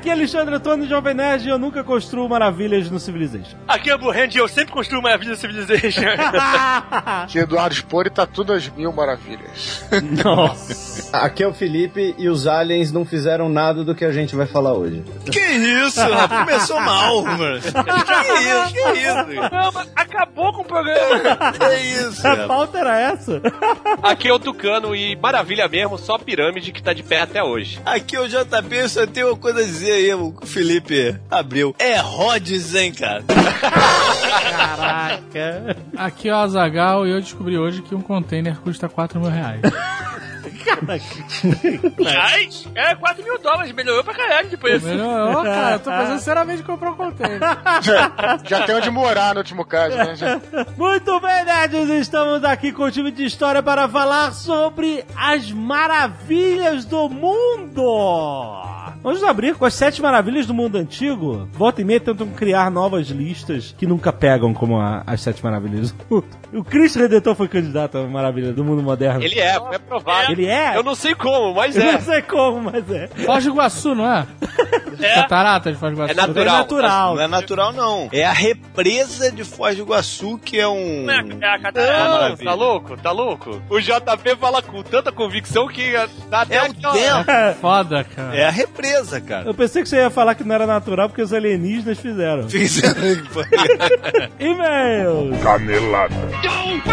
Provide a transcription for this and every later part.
Aqui é Alexandre Antônio, Jovem Nerd, e eu nunca construo maravilhas no Civilization. Aqui é Burrand e eu sempre construo maravilha Civilization. Que Eduardo Spor e tá tudo às mil maravilhas. Nossa! Aqui é o Felipe e os aliens não fizeram nada do que a gente vai falar hoje. Que isso? Começou mal, mano. Que isso, que isso? Não, mas acabou com o programa. Que isso, A pauta era essa? Aqui é o Tucano e maravilha mesmo, só pirâmide que tá de pé até hoje. Aqui é o JP, eu só tenho uma coisa a dizer aí, o Felipe abriu. É Rhodes, hein, cara? Caraca! Aqui é o Azagal e eu descobri hoje que um container custa 4 mil reais. Ai, é 4 mil dólares, melhorou pra caralho depois. Melhorou, cara. Eu tô pensando seriamente em comprar um container. Já, já tem onde morar no último caso, né? Já- Muito bem, nerds! Estamos aqui com o time de história para falar sobre as maravilhas do mundo! Vamos abrir com as sete maravilhas do mundo antigo. Volta e meia tentam criar novas listas que nunca pegam como a- as sete maravilhas do mundo. O Cristo Redentor foi candidato à maravilha do mundo moderno. Ele é, foi aprovado. Ele é? Eu não sei como, mas Eu é. não sei como, mas é. Foz do Iguaçu, não é? É, Catarata de Foz do Iguaçu. é natural. É natural. Não é natural, não. É a represa de Foz do Iguaçu, que é um... Não é, é a catarata. Tá louco? Tá louco? O JP fala com tanta convicção que dá até É o aquela- dentro. Foda, cara. É a represa, cara. Eu pensei que você ia falar que não era natural porque os alienígenas fizeram. Fiz... E-mails! Canelada. Muito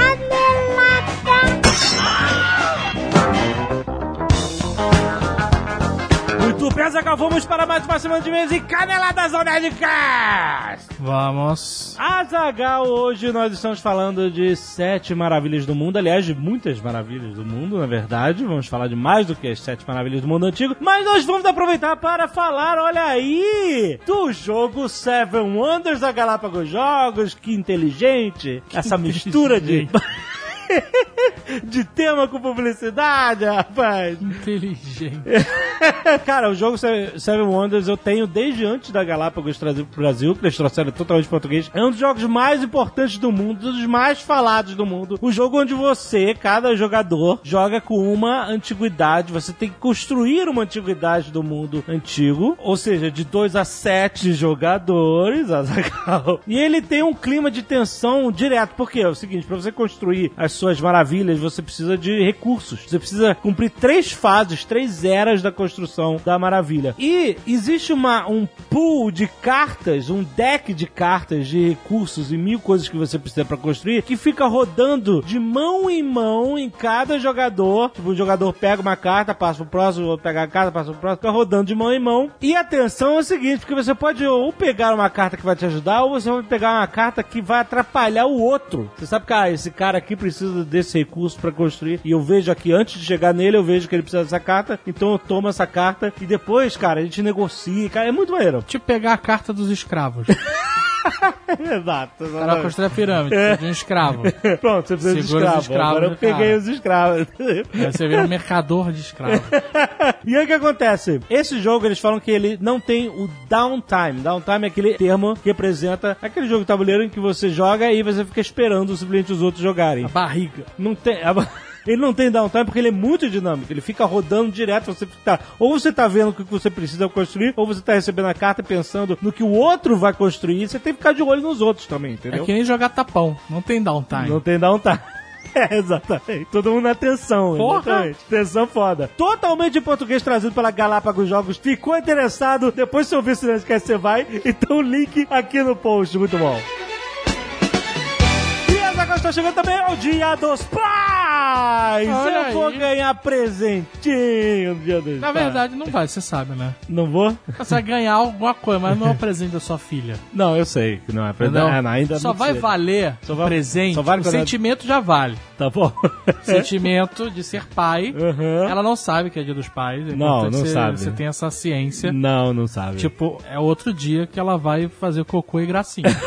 bem, Zagal, vamos para mais uma semana de e-mails e caneladas ao Nerdcast! Vamos. Azagal, hoje nós estamos falando de sete maravilhas do mundo, aliás, de muitas maravilhas do mundo, na verdade. Vamos falar de mais do que as sete maravilhas do mundo antigo, mas nós vamos aproveitar para falar, olha aí, do jogo Seven Wonders da Galápagos Jogos, que inteligente, essa mistura de. de tema com publicidade, rapaz. Inteligente. Cara, o jogo Se- Seven Wonders eu tenho desde antes da Galápagos trazer pro Brasil, que eles trouxeram totalmente português. É um dos jogos mais importantes do mundo, um dos mais falados do mundo. O jogo onde você, cada jogador, joga com uma antiguidade. Você tem que construir uma antiguidade do mundo antigo, ou seja, de 2 a 7 jogadores, Azaghal. E ele tem um clima de tensão direto, porque é o seguinte, para você construir as suas maravilhas, você precisa de recursos. Você precisa cumprir três fases, três eras da construção da maravilha. E existe uma, um pool de cartas, um deck de cartas de recursos e mil coisas que você precisa para construir, que fica rodando de mão em mão em cada jogador. Tipo, o jogador pega uma carta, passa pro próximo, pega a carta, passa pro próximo, fica rodando de mão em mão. E atenção é o seguinte, porque você pode ou pegar uma carta que vai te ajudar, ou você vai pegar uma carta que vai atrapalhar o outro. Você sabe que, ah, esse cara aqui precisa desse recurso para construir, e eu vejo aqui, antes de chegar nele, eu vejo que ele precisa dessa carta, então eu tomo essa carta, e depois, cara, a gente negocia, cara, é muito maneiro. Tipo pegar a carta dos escravos. Exato. O cara construir a pirâmide precisa de um escravo. Pronto, você precisa de Segura os escravo. escravos Agora eu peguei cara. os escravos. Aí você vira um mercador de escravos. e aí o que acontece? Esse jogo, eles falam que ele não tem o downtime. Downtime é aquele termo que representa aquele jogo de tabuleiro em que você joga e você fica esperando simplesmente os outros jogarem. A barriga. Não tem. a- Ele não tem downtime porque ele é muito dinâmico. Ele fica rodando direto. Você tá, ou você tá vendo o que você precisa construir, ou você tá recebendo a carta e pensando no que o outro vai construir. Você tem que ficar de olho nos outros também, entendeu? É que nem jogar tapão. Não tem downtime. Não tem downtime. É, exatamente. Todo mundo na tensão, Porra. exatamente. Tensão foda. Totalmente em português trazido pela Galápagos Jogos. Ficou interessado? Depois se ouvir esse Nerdcast, você vai. Então link aqui no post. Muito bom. Está chegando também ao Dia dos Pais. Olha Eu vou aí. ganhar presentinho no Dia dos Na Pais. verdade, não vai, você sabe, né? Não vou? Você vai ganhar alguma coisa, mas não é o presente da sua filha. Não, eu sei que não é presente. É, não, ainda só muito vai cedo. valer Só o vai- presente. só vale o é- sentimento já vale. Tá bom. sentimento de ser pai. Uhum. Ela não sabe que é dia dos pais. É Não, não você, sabe. Você tem essa ciência. Não, não sabe. Tipo, é outro dia que ela vai fazer cocô e gracinha.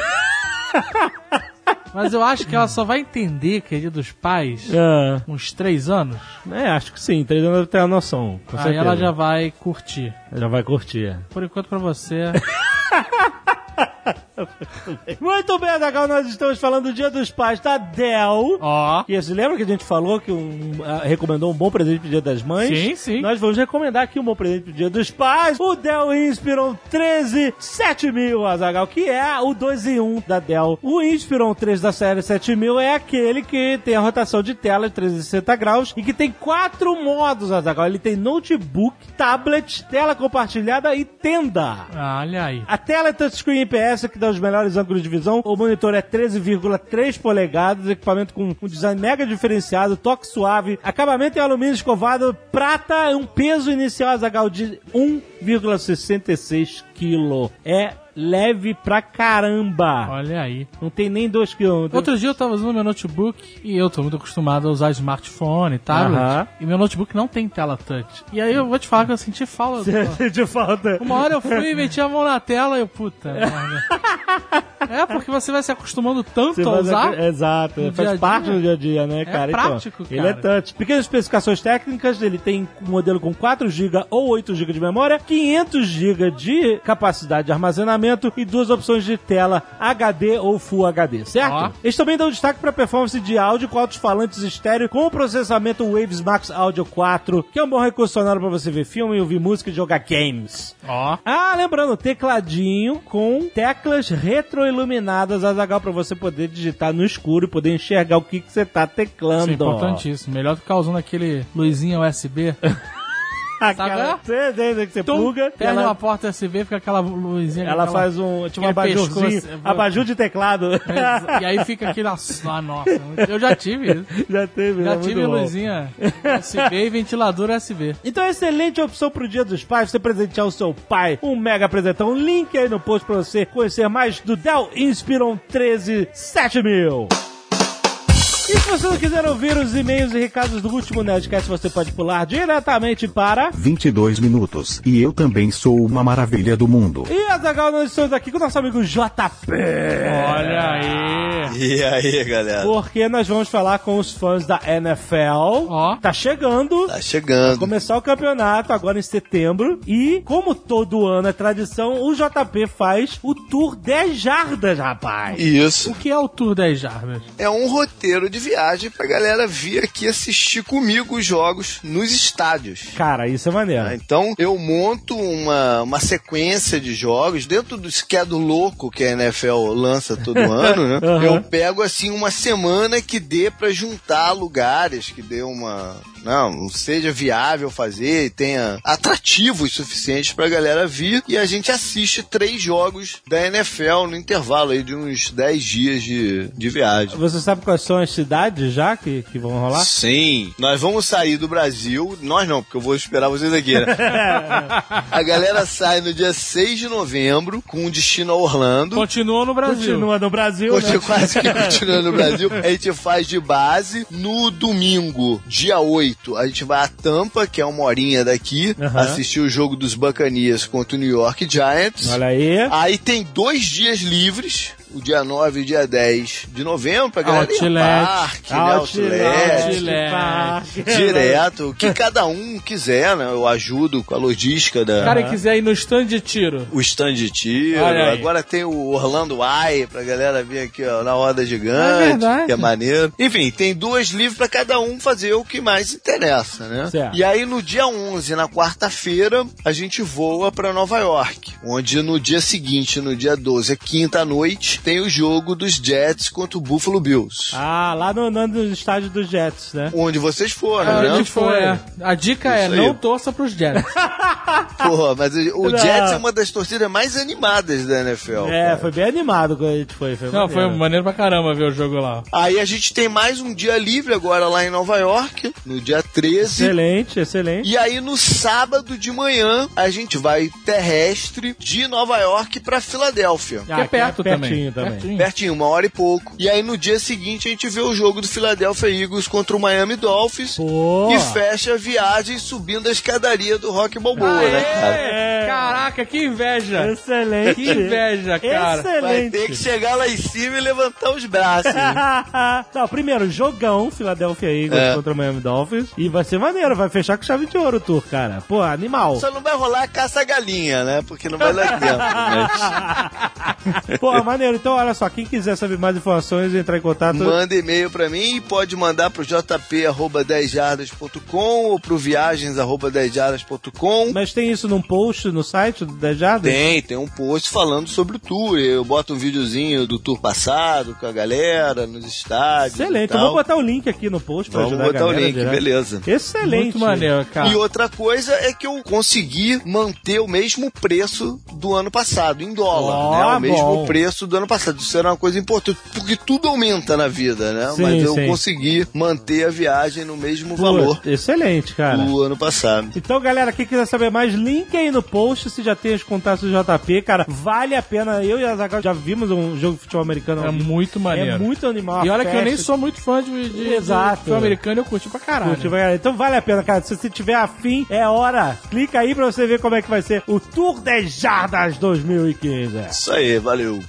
Mas eu acho que ela só vai entender que é dia dos pais Ah, uns três anos. é, acho que sim. Três anos deve ter a noção. Com aí certeza. ela já vai curtir. já vai curtir. Por enquanto, pra você, Muito bem, Azaghal, nós estamos falando do Dia dos Pais da Dell. Ó. E você lembra que a gente falou que um, ah, recomendou um bom presente pro Dia das Mães? Sim, sim. Nós vamos recomendar aqui um bom presente pro Dia dos Pais. O Dell Inspiron 13 7000, Azaghal, que é o 2 em 1 da Dell. O Inspiron 3 da série 7000 é aquele que tem a rotação de tela de 360 graus e que tem quatro modos, Azaghal. Ele tem notebook, tablet, tela compartilhada e tenda. Olha aí. A tela é touchscreen IPS, que dá os melhores ângulos de visão. O monitor é 13,3 polegadas, equipamento com um design mega diferenciado, toque suave, acabamento em alumínio escovado, prata, um peso inicial Azaghal de 1,66 kg. É leve pra caramba. Olha aí. Não tem nem 2 kg. Outro dia eu tava usando meu notebook e eu tô muito acostumado a usar smartphone, tablet. Aham. E meu notebook não tem tela touch. E aí eu vou te falar que eu senti falta. de falta. Uma hora eu fui e meti a mão na tela e eu, puta merda. É, porque você vai se acostumando tanto Você a usar. a- Exato, faz dia a parte dia. do dia a dia, né, cara? Então, prático, Ele é cara. touch. Pequenas especificações técnicas, ele tem um modelo com 4 GB ou 8 GB de memória, 500 GB de capacidade de armazenamento e duas opções de tela HD ou Full HD, certo? Ó. Eles também dão destaque para performance de áudio com altos-falantes estéreo com o processamento Waves Max Audio 4, que é um bom recurso sonoro para você ver filme, ouvir música e jogar games. Ó. Ah, lembrando, tecladinho com teclas retroiluminadas, Azagal, pra você poder digitar no escuro e poder enxergar o que, que você tá teclando. Isso é importantíssimo. Melhor do que ficar usando aquele luzinha USB. Sabe? você, você, que você Tum, pluga, e pega ela, uma porta USB, fica aquela luzinha. ela aquela- faz um, tipo um abajurzinho, pescoço. abajur de teclado. E aí fica aquele. Nossa, ah, nossa, eu já tive isso. Já teve, Já é tive bom. luzinha USB e ventilador USB. Então, excelente opção pro Dia dos Pais, você presentear o seu pai um mega presentão. Link aí no post pra você conhecer mais do Dell Inspiron 13 7000. E se você não quiser ouvir os e-mails e recados do último Nerdcast, você pode pular diretamente para... 22 minutos. E eu também sou uma maravilha do mundo. E, Azaghal, nós estamos aqui com o nosso amigo JP. Olha aí. E aí, galera? Porque nós vamos falar com os fãs da NFL. Ó. Tá chegando. Tá chegando. Começar o campeonato agora em setembro. E, como todo ano é tradição, o JP faz o Tour 10 Jardas, rapaz. Isso. O que é o Tour 10 Jardas? É um roteiro de viagem pra galera vir aqui assistir comigo os jogos nos estádios. Cara, isso é maneiro. Ah, Então eu monto uma, uma sequência de jogos dentro do schedule louco que a NFL lança todo ano, né? Aham. Eu pego assim uma semana que dê pra juntar lugares, que dê uma não, seja viável fazer e tenha atrativos suficientes pra galera vir e a gente assiste três jogos da NFL no intervalo aí de uns 10 dias de, de viagem. Você sabe quais são as cidades já que, que vão rolar? Sim, nós vamos sair do Brasil. Nós não, porque eu vou esperar vocês aqui, né? A galera sai no dia 6 de novembro com destino a Orlando. Continua no Brasil. Continua no Brasil, Continua né? quase que continuando no Brasil. A gente faz de base. No domingo, dia 8, a gente vai a Tampa, que é uma horinha daqui, Aham. assistir o jogo dos Buccaneers contra o New York Giants. Olha aí. Aí tem dois dias livres, o dia 9 e o dia 10 de novembro, pra galera ir ao Outlet. parque, né? Outlet. Outlet. Outlet. Parque. Direto, o que cada um quiser, né? Eu ajudo com a logística da. O cara quiser ir no stand de tiro. o stand de tiro, agora tem o Orlando Eye pra galera vir aqui ó, na roda É gigante, verdade. que é maneiro. Enfim, tem duas livres pra cada um fazer o que mais interessa, né? Certo. E aí no dia 11, na quarta-feira, a gente voa pra Nova York, onde no dia seguinte, no dia 12, é quinta noite, tem o jogo dos Jets contra o Buffalo Bills. Ah, lá no, no, no estádio dos Jets, né? Onde vocês foram, A né? gente foi. é. A dica é Isso aí. não torça pros Jets. Porra, mas o Não. Jets é uma das torcidas mais animadas da NFL. É, cara. foi bem animado quando a gente foi. foi Não, foi maneiro. maneiro pra caramba ver o jogo lá. Aí a gente tem mais um dia livre agora lá em Nova York, no dia 13. Excelente, excelente. E aí no sábado de manhã a gente vai terrestre de Nova York pra Filadélfia. Que é perto pertinho também. Também. Pertinho. Pertinho, uma hora e pouco. E aí no dia seguinte a gente vê o jogo do Philadelphia Eagles contra o Miami Dolphins. Pô. E fecha a viagem subindo a escadaria do Rock Balboa, Aê! né, cara? É. Caraca, que inveja! Excelente. Que inveja, cara. Vai Excelente. ter que chegar lá em cima e levantar os braços. Não, primeiro, jogão, Philadelphia Eagles É. contra o Miami Dolphins. E vai ser maneiro, vai fechar com chave de ouro o tour, cara. Pô, animal. Só não vai rolar caça-galinha, né? Porque não vai lá dentro. Mas... Pô, maneiro. Então, olha só, quem quiser saber mais informações, entrar em contato. Manda e-mail pra mim e pode mandar pro jp.10jardas.com ou pro viagens.10jardas.com. Mas tem isso num post no site do 10 Jardas? Tem, tem um post falando sobre o tour. Eu boto um videozinho do tour passado com a galera nos estádios. Excelente. Eu tal. vou botar o link aqui no post pra Vamos ajudar a botar o galera link, direto. beleza. Excelente. Muito maneiro, cara. E outra coisa é que eu consegui manter o mesmo preço do ano passado, em dólar, Ó, né? O mesmo bom. preço do ano passado. Isso era uma coisa importante, porque tudo aumenta na vida, né? Sim, Mas eu sim. consegui manter a viagem no mesmo Pô, valor Excelente, cara. do ano passado. Então, galera, quem quiser saber mais, link aí no post, se já tem os contatos do JP, cara, vale a pena. Eu e a Zagal já vimos um jogo de futebol americano. É vivo. muito maneiro. É muito animal. E olha que eu nem festa. sou muito fã de, de, Exato. de futebol americano, eu curti pra caralho. Curte, vai, galera. Então vale a pena, cara. Se você tiver afim, é hora. Clica aí pra você ver como é que vai ser o Tour 10 Jardas 2015. Isso aí, valeu.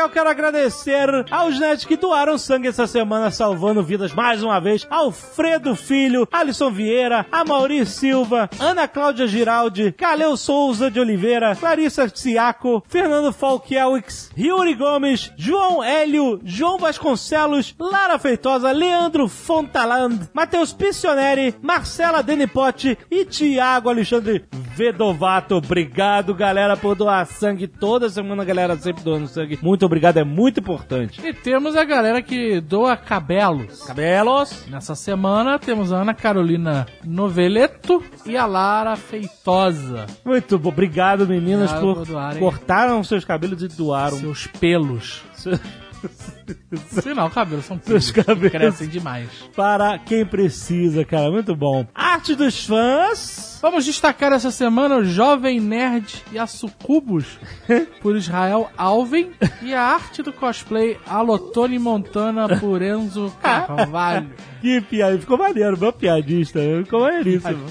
Azagal, quero agradecer aos netos que doaram sangue essa semana, salvando vidas mais uma vez. Alfredo Filho, Alisson Vieira, Amauri Silva, Ana Cláudia Giraldi, Caleu Souza de Oliveira, Clarissa Ciaco, Fernando Falkielix, Yuri Gomes, João Hélio, João Vasconcelos, Lara Feitosa, Leandro Fontaland, Matheus Piscioneri, Marcela Denipotti e Tiago Alexandre Vedovato. Obrigado, galera, por doar sangue. Toda semana galera sempre doando sangue. Muito obrigado, é muito importante. E temos a galera que doa cabelos. Cabelos. Nessa semana temos a Ana Carolina Noveleto e a Lara Feitosa. Muito bom. Obrigado, meninas, Obrigado por por doarem. cortaram seus cabelos e doaram. Seus pelos. Seu- Sei não, cabelos são pelos. cabelos. Crescem demais. Para quem precisa, cara. Muito bom. Arte dos fãs. Vamos destacar essa semana o Jovem Nerd e a Sucubus por Israel Alvin e a arte do cosplay Alotone Montana por Enzo Carvalho. Que piada. Ficou maneiro. Meu piadista. Ficou maneiríssimo.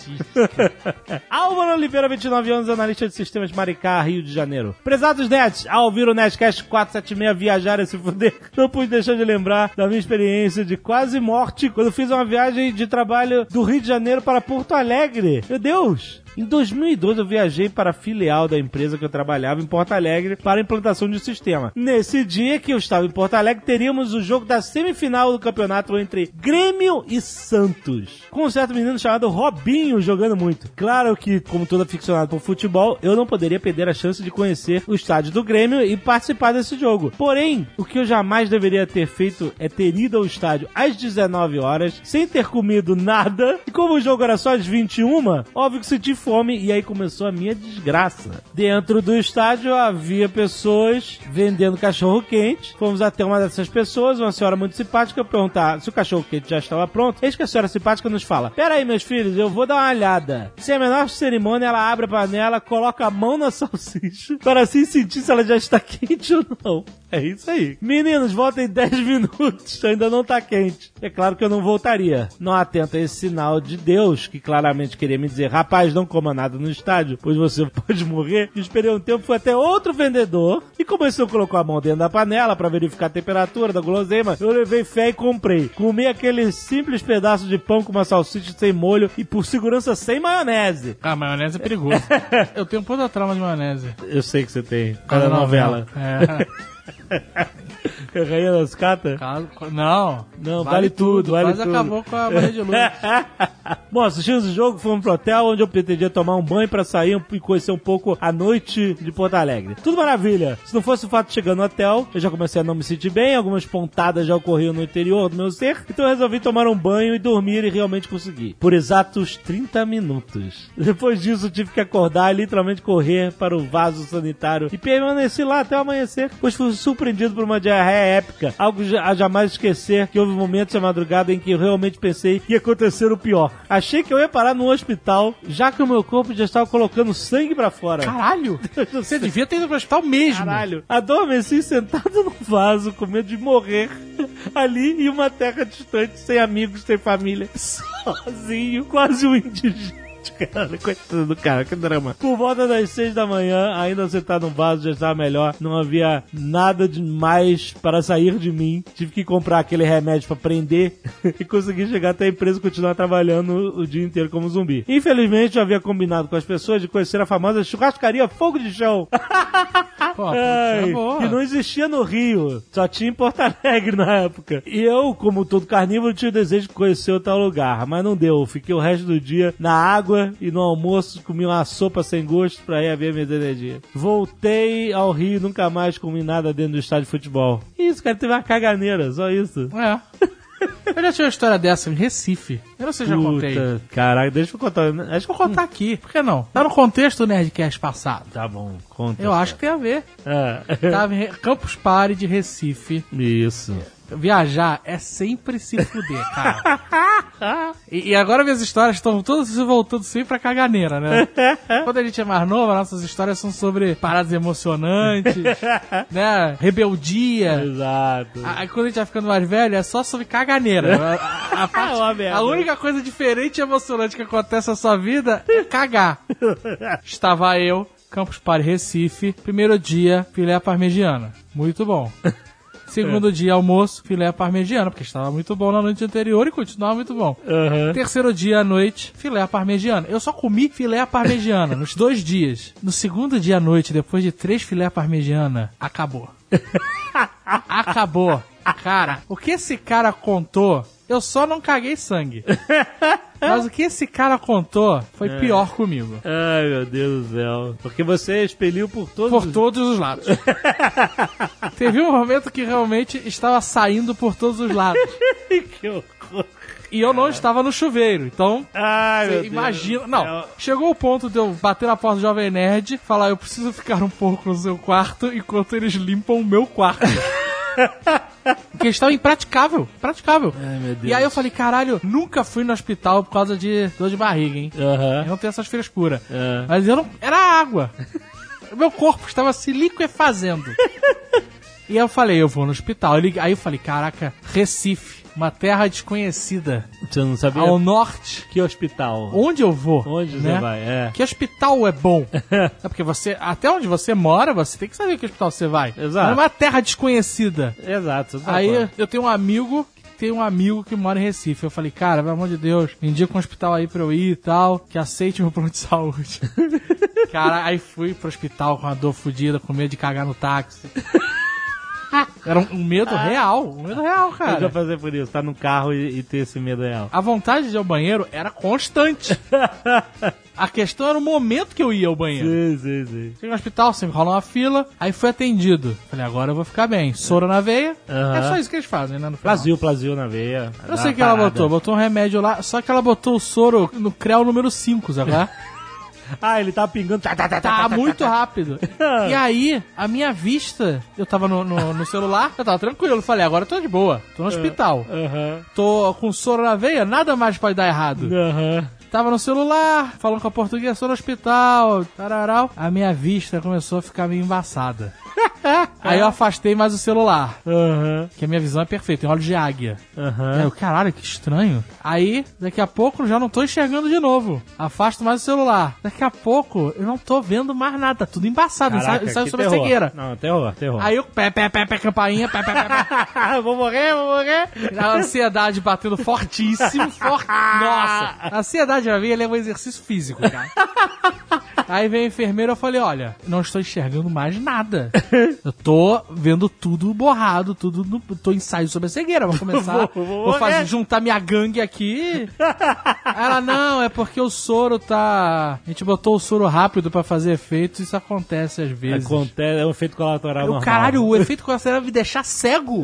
Álvaro Oliveira, 29 anos, analista de sistemas Maricá, Rio de Janeiro. Prezados nerds, ao ouvir o Nerdcast 476 viajar e se fuder, não pude deixar de lembrar da minha experiência de quase morte quando fiz uma viagem de trabalho do Rio de Janeiro para Porto Alegre. Meu Deus! Em 2012 eu viajei para a filial da empresa que eu trabalhava em Porto Alegre para a implantação de um sistema. Nesse dia que eu estava em Porto Alegre, teríamos o jogo da semifinal do campeonato entre Grêmio e Santos. Com um certo menino chamado Robinho jogando muito. Claro que, como todo aficionado por futebol, eu não poderia perder a chance de conhecer o estádio do Grêmio e participar desse jogo. Porém, o que eu jamais deveria ter feito é ter ido ao estádio às 19 horas, sem ter comido nada, e como o jogo era só às 21, óbvio que senti fome e aí começou a minha desgraça. Dentro do estádio havia pessoas vendendo cachorro quente. Fomos até uma dessas pessoas, uma senhora muito simpática, perguntar se o cachorro quente já estava pronto. Eis que a senhora simpática nos fala: Pera aí, meus filhos, eu vou dar uma olhada. Sem a menor cerimônia, ela abre a panela, coloca a mão na salsicha para assim sentir se ela já está quente ou não. É isso aí. Meninos, voltem 10 minutos, ainda não tá quente. É claro que eu não voltaria. Não atento a esse sinal de Deus, que claramente queria me dizer, rapaz, não coma nada no estádio, pois você pode morrer. E esperei um tempo, fui até outro vendedor e começou a colocar a mão dentro da panela para verificar a temperatura da guloseima. Eu levei fé e comprei. Comi aquele simples pedaço de pão com uma salsicha sem molho e por segurança sem maionese. Ah, maionese é perigoso. Eu tenho um puta trauma de maionese. Eu sei que você tem. Cada da novela. É. Rainha das Catas? Não. Não, vale, tudo, vale Quase tudo. acabou com a Maria de Luz. Bom, assistimos o jogo, fomos pro hotel, onde eu pretendia tomar um banho pra sair e conhecer um pouco a noite de Porto Alegre. Tudo maravilha. Se não fosse o fato de chegar no hotel, eu já comecei a não me sentir bem, algumas pontadas já ocorriam no interior do meu ser, então eu resolvi tomar um banho e dormir e realmente consegui. Por exatos 30 minutos. Depois disso, tive que acordar e literalmente correr para o vaso sanitário e permaneci lá até amanhecer, pois fui surpreendido por uma diarreia épica, algo a jamais esquecer que houve momentos na madrugada em que eu realmente pensei que ia acontecer o pior. Achei que eu ia parar no hospital, já que o meu corpo já estava colocando sangue pra fora. Caralho! Você devia ter ido pro hospital mesmo. Caralho. Adormeci sentado no vaso, com medo de morrer ali em uma terra distante, sem amigos, sem família, sozinho, quase um indigente. Cara, coitado do cara, que drama. Por volta das seis da manhã, ainda sentado no vaso, já estava melhor. Não havia nada de mais para sair de mim. Tive que comprar aquele remédio para prender e consegui chegar até a empresa e continuar trabalhando o dia inteiro como zumbi. Infelizmente, eu havia combinado com as pessoas de conhecer a famosa churrascaria Fogo de Chão. Pô, Ai, putz, é que não existia no Rio, só tinha em Porto Alegre na época. E eu, como todo carnívoro, tinha o desejo de conhecer o tal lugar, mas não deu. Fiquei o resto do dia na água e no almoço comi uma sopa sem gosto pra ir ver minhas energias. Voltei ao Rio e nunca mais comi nada dentro do estádio de futebol. Isso, cara, teve uma caganeira, só isso. É. Eu já tinha uma história dessa em Recife. Eu não sei se já contei. Caraca, deixa eu contar. Acho que Vou contar aqui. Por que não? Tá no contexto do Nerdcast passado. Tá bom, conta. Eu acho que tem a ver. É. Tava em Campus Party de Recife. Isso. Viajar é sempre se fuder, cara. E, e agora minhas histórias estão todas se voltando sempre pra caganeira, né? Quando a gente é mais novo, nossas histórias são sobre paradas emocionantes, né? Rebeldia. Exato. Aí quando a gente vai ficando mais velho, é só sobre caganeira. A, a- parte- É a única coisa diferente e emocionante que acontece na sua vida é cagar. Estava eu, Campus Party Recife, primeiro dia, filé parmegiana. Muito bom. Segundo dia, almoço, filé parmegiana, porque estava muito bom na noite anterior e continuava muito bom. Aham. Terceiro dia à noite, filé à parmegiana. Eu só comi filé à parmegiana nos dois dias. No segundo dia à noite, depois de três filé à parmegiana, acabou. acabou. Cara, o que esse cara contou, eu só não caguei sangue. Mas o que esse cara contou foi pior comigo. Ai, meu Deus do céu. Porque você expeliu por todos Por os... todos os lados. Teve um momento que realmente estava saindo por todos os lados. que horror. E eu não estava no chuveiro, então Ai, Você Deus. imagina. Não, É, chegou o ponto de eu bater na porta do Jovem Nerd falar: eu preciso ficar um pouco no seu quarto enquanto eles limpam o meu quarto. Estava impraticável. Praticável. Ai, meu Deus. E aí eu falei: caralho, nunca fui no hospital por causa de dor de barriga, hein? Eu Aham. não tenho essas frescuras. É. Mas eu não. Era água. Meu corpo estava se liquefazendo. E aí eu falei: eu vou no hospital. Eu Aí eu falei: caraca, Recife, uma terra desconhecida. Você não sabia Ao norte. que hospital. Onde eu vou? Onde né? você vai? É. Que hospital é bom? é porque você, até onde você mora, você tem que saber que hospital você vai. Exato. É uma terra desconhecida. Exato. tá Aí eu tenho um amigo que tem um amigo que mora em Recife. Eu falei, cara, pelo amor de Deus, indica um hospital aí pra eu ir e tal, que aceite meu plano de saúde. cara, aí fui pro hospital com a dor fodida, com medo de cagar no táxi. Era um, medo real, um medo real, Eu já cara. fazer por isso, tá no carro e, e ter esse medo real. A vontade de ir ao banheiro era constante. A questão era o momento que eu ia ao banheiro. Sim, sim, sim. Cheguei no hospital, sempre rola uma fila, aí fui atendido. Falei, agora eu vou ficar bem. Soro na veia. Aham. É só isso que eles fazem, né? No final. Plazio, plazio na veia. Eu sei o que ela botou. Botou um remédio lá, só que ela botou o soro no CREL número 5, sabe? Ah, ele tá pingando. Tá, tá, tá, tá, Tá tá, muito rápido. E aí, a minha vista, eu tava no, no, no celular, eu tava tranquilo. Falei, agora eu tô de boa. Tô no hospital. Aham. Tô com soro na veia, nada mais pode dar errado. Aham. Tava no celular, falando com a portuguesa, sou no hospital, tararau. A minha vista começou a ficar meio embaçada. Aí eu afastei mais o celular, Aham. que a minha visão é perfeita, tem olhos de águia. Aí Aham. eu, caralho, que estranho. Aí, daqui a pouco, eu já não tô enxergando de novo. Afasto mais o celular. Daqui a pouco, eu não tô vendo mais nada, tá tudo embaçado, Caraca, sai, sai que sobre a terror. cegueira. Não, terror, terror. Aí eu, pé, pé, pé, pé, campainha, pé, pé, pé, pé. vou morrer, vou morrer. A ansiedade batendo fortíssimo, forte. Nossa, a ansiedade pra mim ele é um exercício físico, cara. Aí vem a enfermeira, eu falei, olha, não estou enxergando mais nada. Eu tô vendo tudo borrado, tudo no, tô ensaio sobre a cegueira. Vou começar, Vou- vou, vou fazer, juntar minha gangue aqui. Ela, não, é porque o soro tá... A gente botou o soro rápido pra fazer efeito, isso acontece às vezes. Acontece, é um efeito colateral Eu, normal. caralho, o efeito colateral me deixar cego.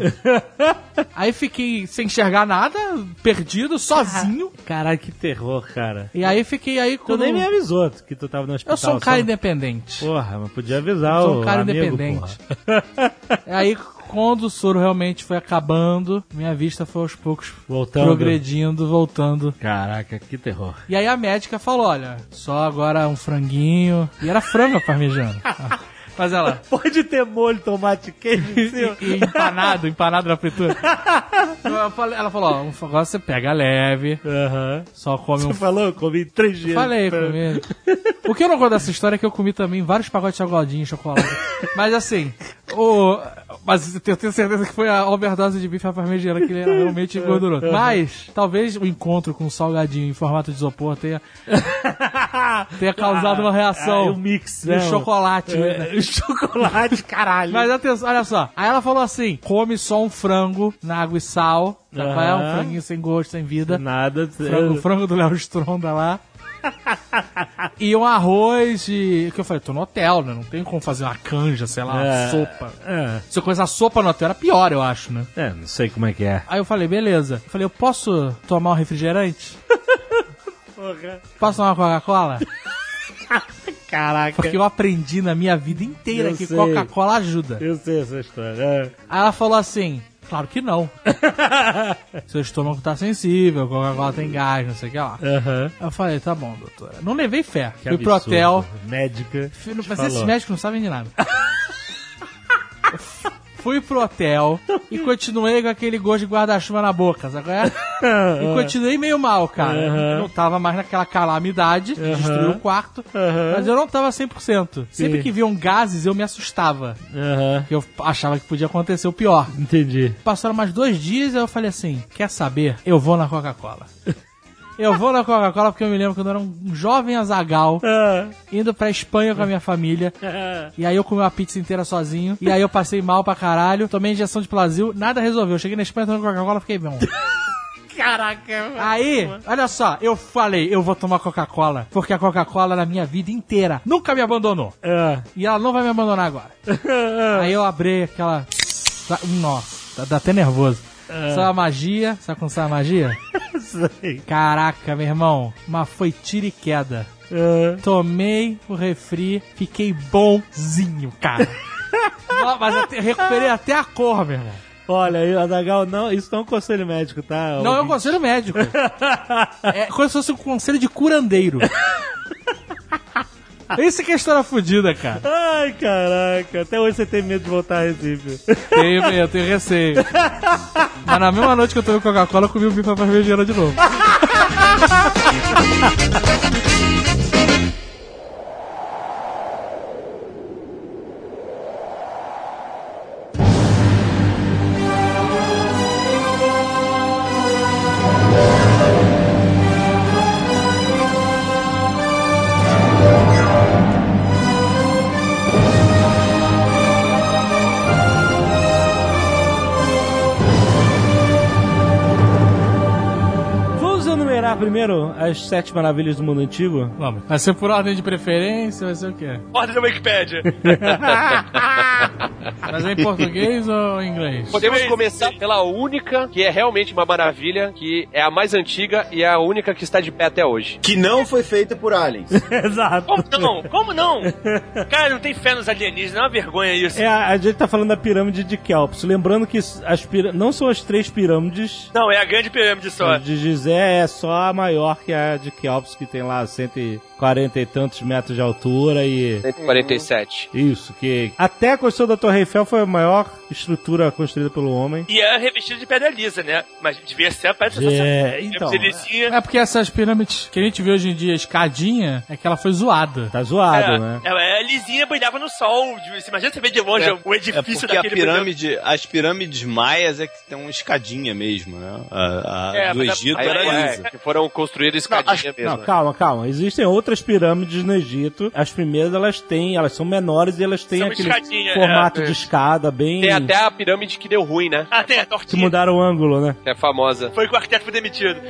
Aí fiquei sem enxergar nada, perdido, sozinho. Caralho, que terror, cara. E aí fiquei aí com. Tu nem me avisou que tu tava no hospital. Eu sou um cara só- independente. Porra, mas podia avisar Eu sou um cara amigo, independente. Aí quando o soro realmente foi acabando, minha vista foi aos poucos Voltando. progredindo, voltando. Caraca, que terror. E aí a médica falou: olha, só agora um franguinho. E era frango a parmegiana. Mas ela. Pode ter molho, tomate, queijo em cima. E, e empanado, empanado na fritura. Eu ela falou, ó, um você pega leve, Aham. só come Você um falou? Comi em três dias. Falei, comi. O que eu não gosto dessa história é que eu comi também vários pacotes de salgadinho e chocolate. Mas assim, o. Mas eu tenho certeza que foi a overdose de bife à parmegiana que ele era realmente gorduroso. Mas, talvez o encontro com o salgadinho em formato de isopor tenha, tenha causado uma Ah, reação. o mix, né? o chocolate. É, né? o chocolate, caralho. Mas atenção, olha só. Aí ela falou assim: come só um frango na água e sal. Sabe qual é? Um franguinho sem gosto, sem vida. Nada. Frango, frango do Léo Stronda lá. E um arroz e. Que eu falei, tô no hotel, né? Não tem como fazer uma canja, sei lá, uma É. sopa. É, Se eu começar sopa no hotel era pior, eu acho, né? é, não sei como é que é. Aí eu falei, beleza. Eu falei, eu posso tomar um refrigerante? Porra. Posso tomar uma Coca-Cola? Caraca. Porque eu aprendi na minha vida inteira Eu que. Coca-Cola ajuda. Eu sei essa história. É. Aí ela falou assim: Claro que não. Seu estômago tá sensível, Coca-Cola tem gás, não sei o que lá. Aham. Eu falei, tá bom, doutora. Não levei fé. Que Fui pro absurdo. hotel. Médica. Fui- Mas esses médicos não sabem de nada. Fui pro hotel e continuei com aquele gosto de guarda-chuva na boca, sabe é? E continuei meio mal, cara. Eu não tava mais naquela calamidade, de destruir o quarto, mas eu não tava 100%. Sempre Sim. que viam gases, eu me assustava. Porque eu achava que podia acontecer o pior. Entendi. Passaram mais dois dias e eu falei assim: quer saber? Eu vou na Coca-Cola. Eu vou na Coca-Cola porque eu me lembro quando eu era um jovem azagal, Ah, indo pra Espanha com a minha família. ah. E aí eu comi uma pizza inteira sozinho. E aí eu passei mal pra caralho. Tomei injeção de Plasil. Nada resolveu. Cheguei na Espanha tomando Coca-Cola fiquei bom. Caraca. Aí, olha só. Eu falei, eu vou tomar Coca-Cola. Porque a Coca-Cola na minha vida inteira nunca me abandonou. Ah. E ela não vai me abandonar agora. aí eu abri aquela... Nossa, dá até nervoso. Sabe a magia? Sabe como sabe a magia? Sei. Caraca, meu irmão. Mas foi tiro e queda. Ah. Tomei o refri, fiquei bonzinho, cara. Mas até- recuperei até a cor, meu irmão. Olha, Adagal, não, isso não é um conselho médico, tá? Não é um conselho médico. É como se fosse um conselho de curandeiro. Isso que é história fodida, cara. Ai, caraca. Até hoje você tem medo de voltar a Recife. Tenho medo, tenho receio. Mas na mesma noite que eu tomei Coca-Cola, eu comi o bife à parmegiana de novo. As sete maravilhas do mundo antigo? Vamos. Vai ser por ordem de preferência, vai ser o quê? Ordem da Wikipedia. Mas é em português ou em inglês? Podemos começar pela única, que é realmente uma maravilha, que é a mais antiga e é a única que está de pé até hoje. Que não foi feita por aliens. Exato. Como não? Como não? Cara, não tem fé nos alienígenas, é uma vergonha isso. É, a, a gente tá falando da pirâmide de Kelps. Lembrando que as pira- não são as três pirâmides. Não, é a grande pirâmide só. A de Gizé é só a maior que a de Kelps, que tem lá 140 e tantos metros de altura e... 147. Isso, que até a construção da Torre Eiffel foi a maior estrutura construída pelo homem. E é revestida de pedra lisa, né? Mas devia ser a pedra É, então, lisinha. É porque essas pirâmides que a gente vê hoje em dia, escadinha, é que ela foi zoada. tá zoado, É, né? é, é lisinha, brilhava no sol. Você imagina você ver de longe o É edifício porque a daquele pirâmide, as pirâmides maias é que tem uma escadinha mesmo, né? A, a É, do a- Egito era é, lisa. que foram construídas escadinha as- mesmo. Não, calma, calma. Existem outras pirâmides no Egito. As primeiras elas têm, elas são menores e elas têm São aquele escadinha, formato é. de escada bem. Tem até a pirâmide que deu ruim, né? Ah, tem a que tortinha. mudaram o ângulo, né? Que é famosa. Foi que o arquiteto foi demitido.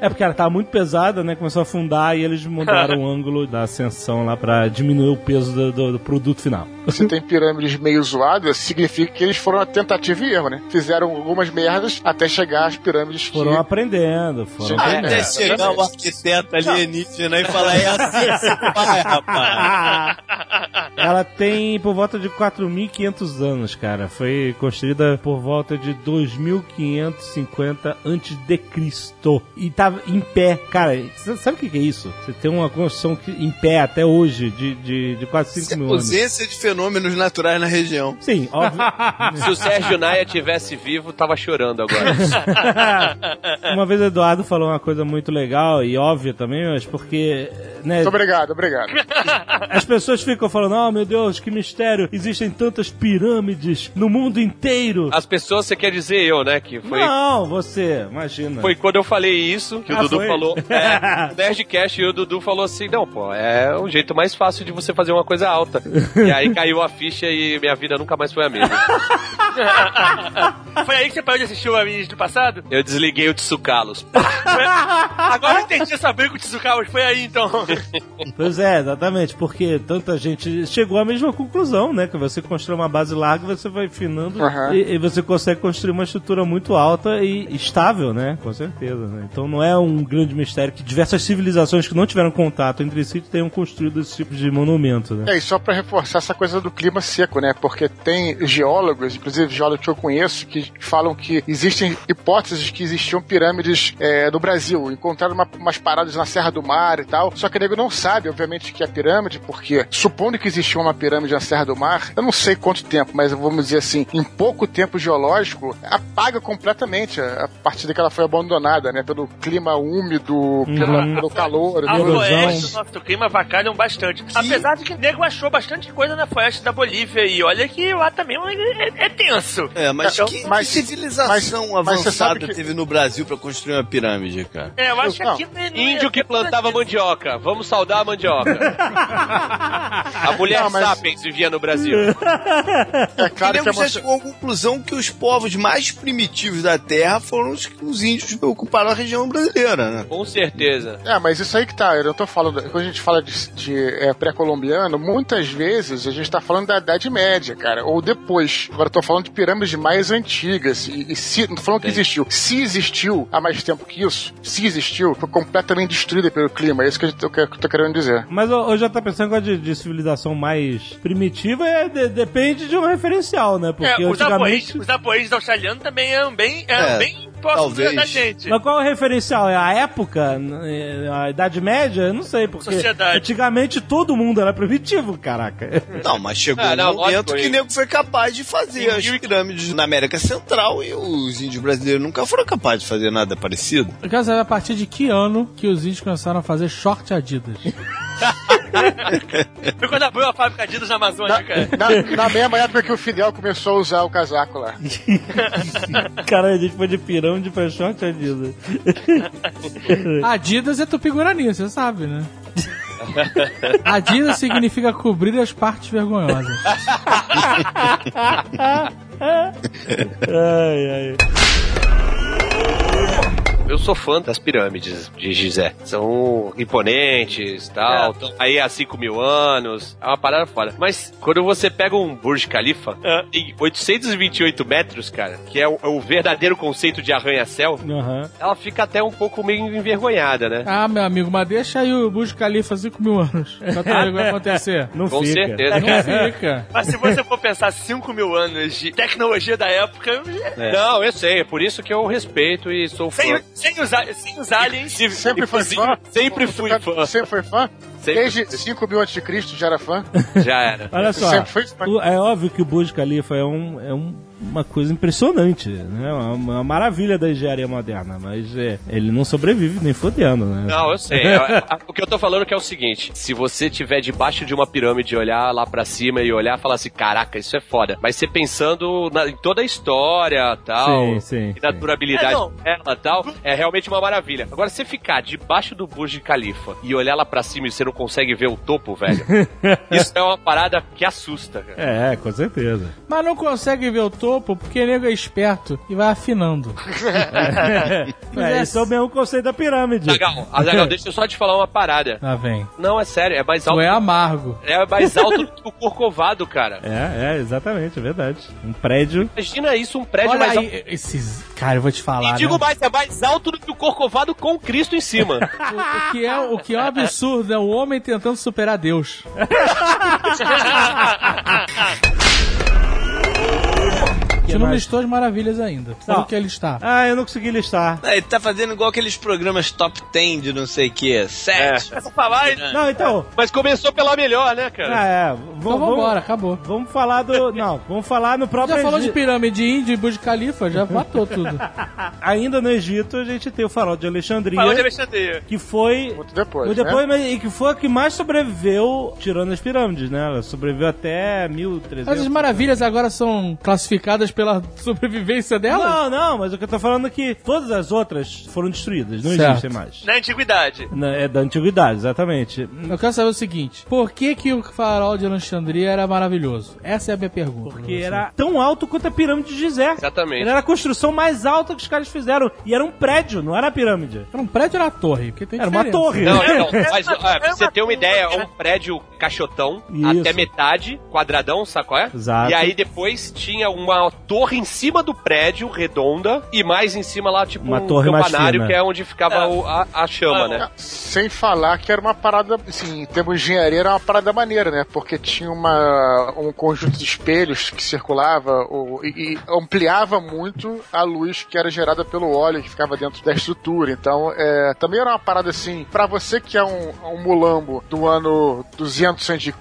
É porque ela tava muito pesada, né? Começou a afundar e eles mudaram o ângulo da ascensão lá pra diminuir o peso do, do- do produto final. Você tem pirâmides meio zoadas, significa que eles foram uma tentativa e erro, né? Fizeram algumas merdas até chegar às pirâmides Foram que... aprendendo, foram Ah, aprendendo. Até chegar o arquiteto alienígena e falar, é assim que se faz, rapaz. Ela tem por volta de 4.500 anos, cara. Foi construída por volta de 2.550 antes de Cristo. E tá tá em pé. Cara, sabe o que que é isso? Você tem uma construção que, em pé até hoje, de, de, de quase 5 mil anos. Ausência de fenômenos naturais na região. Sim, óbvio. Se o Sérgio Naia tivesse vivo, tava chorando agora. uma vez o Eduardo falou uma coisa muito legal e óbvia também, mas porque, né, Muito obrigado, obrigado. as pessoas ficam falando, oh meu Deus, que mistério, existem tantas pirâmides no mundo inteiro. As pessoas, você quer dizer eu, né? Que foi, Não, você, imagina. foi quando eu falei isso que o Ah, Dudu foi? falou. É, o Nerdcast e o Dudu falou assim: não, pô, é o jeito mais fácil de você fazer uma coisa alta. E aí caiu a ficha e minha vida nunca mais foi a mesma. Foi aí que você parou de assistir o Amigos do passado? Eu desliguei o Tsukalos. Agora eu entendi essa briga com o Tsukawa. Foi aí então. Pois é, exatamente, porque tanta gente chegou à mesma conclusão, né? Que você constrói uma base larga, você vai finando Aham. e, e você consegue construir uma estrutura muito alta e estável, né? Com certeza. né? Então não é um grande mistério que diversas civilizações que não tiveram contato entre si tenham construído esse tipo de monumento, né? É, e só pra reforçar essa coisa do clima seco, né? Porque tem geólogos, inclusive geólogos que eu conheço, que falam que existem hipóteses de que existiam pirâmides é, no Brasil. Encontraram uma- umas paradas na Serra do Mar e tal. Só que o nego não sabe, obviamente, que é pirâmide, porque supondo que existia uma pirâmide na Serra do Mar, eu não sei quanto tempo, mas vamos dizer assim, em pouco tempo geológico, apaga completamente a, a partir de que ela foi abandonada, né? Pelo clima úmido, pela- pelo calor. A floresta, nosso clima avacalham bastante. Apesar de que o nego achou bastante coisa na floresta da Bolívia. E olha que lá também é, é tenso. É, mas Então, que, mas- que civilização mas- você avançada que- teve no Brasil pra construir uma pirâmide, cara? É, eu acho que Não. aqui não é- não é- Índio que plantava mandioca. Vamos saudar a mandioca. A mulher Não, mas- sapiens vivia no Brasil. É claro que é uma... chegou à conclusão que os povos mais primitivos da Terra foram os, os índios que ocuparam a região brasileira, né? Com certeza. É, mas isso aí que tá, eu não tô falando. Quando a gente fala de, de, é, pré-colombiano, muitas vezes a gente tá falando da Idade Média, cara, ou depois. Agora eu tô falando de pirâmides mais antigas. E, e se, não tô falando que existiu. Se existiu há mais tempo que isso, se existiu, foi completamente destruída pelo clima. É isso que eu tô, que eu tô querendo dizer. Mas eu, eu já tá pensando agora de, de civilização mais primitiva, é, de- depende de um referencial, né? Porque É, os aborígenes, antigamente. os aborígenes australianos também eram bem, eram É, bem talvez. da gente. Mas qual é o referencial? É a época? É A Idade Média? Eu não sei, porque Sociedade. antigamente todo mundo era primitivo, caraca. Não, mas chegou Ah, um não, momento lógico, que o nego foi capaz de fazer as pirâmides na América Central e os índios brasileiros nunca foram capazes de fazer nada parecido. Eu quero saber a partir de que ano que os índios começaram a fazer short Adidas. Foi quando abriu a fábrica Adidas na Amazônia, cara. Na, na mesma época que o Fidel começou a usar o casaco lá. Cara, a gente foi de pirâmide pra short Adidas. Adidas é tupi-guarani, você sabe, né? Adidas significa cobrir as partes vergonhosas. Ai, ai. Eu sou fã das pirâmides de Gizé. São imponentes tal. tão aí há 5 mil anos. É uma parada foda. Mas quando você pega um Burj Khalifa, em 828 metros, cara, que é o, é o verdadeiro conceito de arranha-céu, Aham. ela fica até um pouco meio envergonhada, né? Ah, meu amigo, mas deixa aí o Burj Khalifa 5 mil anos. Pra tu ver o que vai acontecer. Não Com fica. certeza. Não fica. Mas se você for pensar 5 mil anos de tecnologia da época, Não, eu sei. É por isso que eu respeito e sou fã. sem, sem, os, sem os aliens, Sempre foi fã? Sempre fui fã. Sempre foi fã? Sempre Desde 5 mil antes de Cristo já era fã? Já era. Olha só, Sempre foi fã. o- é óbvio que o Burj Khalifa é, um, é um- uma coisa impressionante, né? Uma, uma maravilha da engenharia moderna, mas é, ele não sobrevive nem fodendo, né? Não, eu sei. É, a- o que eu tô falando que é o seguinte: se você tiver debaixo de uma pirâmide, olhar lá pra cima e olhar e falar assim, caraca, isso é foda. Mas você pensando na- em toda a história tal, Sim, sim, e na sim. durabilidade É, dela tal, é realmente uma maravilha. Agora, você ficar debaixo do Burj Khalifa e olhar lá pra cima e você não consegue ver o topo, velho, isso é uma parada que assusta, cara. É, com certeza. Mas não consegue ver o topo porque nego é esperto e vai afinando. É, esse é o mesmo conceito da pirâmide. Azaghal, Azaghal, deixa eu só te falar uma parada. Lá vem. Não, é sério, é mais Tu alto. é amargo. É mais alto do que o Corcovado, cara. É, é, exatamente, é verdade. Um prédio. Imagina isso, um prédio Olha mais alto. aí, esses... Cara, eu vou te falar, E digo né? mais, é mais alto do que o Corcovado com Cristo em cima. O, o que é, o que é um absurdo é o homem tentando superar Deus. Deixa não mais. listou as maravilhas ainda. Sabe Não. o que ele está? Ah, eu não consegui listar. Ah, ele tá fazendo igual aqueles programas top 10 de não sei o que. Sete. Essa falar, Não, então. Mas começou pela melhor, né, cara? Ah, é. v- Então vambora, acabou. Vamos falar do. Não, vamos falar no próprio. Já falou de Egito. pirâmide índia e Burj Khalifa, já matou tudo. Ainda no Egito, a gente tem o farol de Alexandria. Falou de Alexandria. Que foi. Muito depois, Muito né? depois, mas e que foi a que mais sobreviveu tirando as pirâmides, né? Ela sobreviveu até 1300. Mas as maravilhas agora são classificadas pela sobrevivência delas? Não, não, mas o que eu tô falando é que todas as outras foram destruídas, não Certo. existem mais. Na antiguidade. Na- É da antiguidade, exatamente. Eu quero saber o seguinte: por que, que o farol de Alexandria era maravilhoso? Essa é a minha pergunta. Porque era tão alto quanto a pirâmide de Gizé. Exatamente. Ele era a construção mais alta que os caras fizeram. E era um prédio, não era a pirâmide. Era um prédio ou era uma torre? Porque tem Era uma diferença. torre. Não, não, É mas é pra você ter uma ideia, né? um prédio caixotão, Isso. até metade, quadradão, sabe qual é? Exato. E aí depois tinha uma torre em cima do prédio, redonda, e mais em cima lá, tipo, Uma um torre campanário, que é onde ficava É. o- a, a chama, Ah, né? Sem falar que era uma parada, assim, em termos de engenharia, era uma parada maneira, né? Porque tinha uma, um conjunto de espelhos que circulava o- e, e ampliava muito a luz que era gerada pelo óleo que ficava dentro da estrutura. Então, é, também era uma parada assim, pra você que é um, um mulambo do ano 200 a.C.,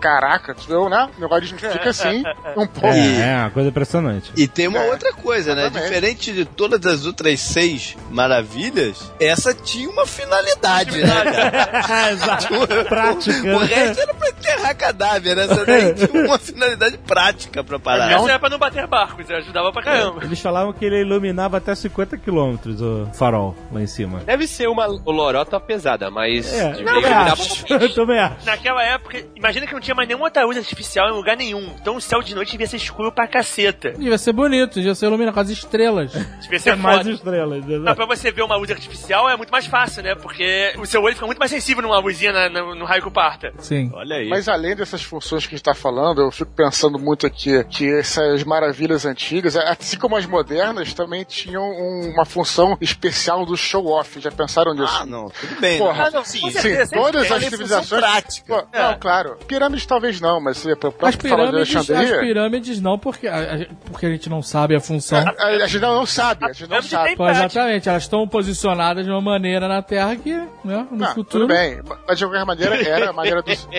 caraca, tu viu, né? O negócio fica assim, um pouco. É, é uma coisa impressionante. E tem uma É, outra coisa, né? exatamente. Diferente de todas as outras seis maravilhas, essa tinha uma finalidade, né? cara? Exato. Prática. O resto era pra enterrar cadáver, né? Essa daí tinha uma finalidade prática pra parar. Essa era pra não bater barcos, ajudava pra caramba. Eles falavam que ele iluminava até 50 quilômetros o farol lá em cima. Deve ser uma lorota pesada, mas É, devia eu acho. Eu também acho. Naquela época, imagina que não tinha mais nenhuma outra luz artificial em lugar nenhum. Então o céu de noite devia ser escuro pra caceta. Devia ser bonito, devia ser iluminado com as estrelas. Devia ser É mais estrelas. Mas exato. pra você ver uma luz artificial é muito mais fácil, né? Porque o seu olho fica muito mais sensível numa luzinha na- no, no raio que parta. Sim. Olha aí. Mas além dessas funções que a gente tá falando, eu fico pensando muito aqui que essas maravilhas antigas, assim como as modernas, também tinham um- uma função especial do show-off. Já pensaram nisso? Ah, não, tudo bem. Porra, né? Ah, não, sim, com Sim, certeza, todas as função civilizações. prática. Pô, É. Não, claro. Pirâmides talvez não, mas se para As falar de pirâmides, as pirâmides não, porque a, a- porque a gente não sabe a função. A, a gente não, não sabe, a gente não sabe. Pô, exatamente, elas estão posicionadas de uma maneira na Terra que, né, no Não, futuro. tudo bem, mas de qualquer maneira era a maneira dos.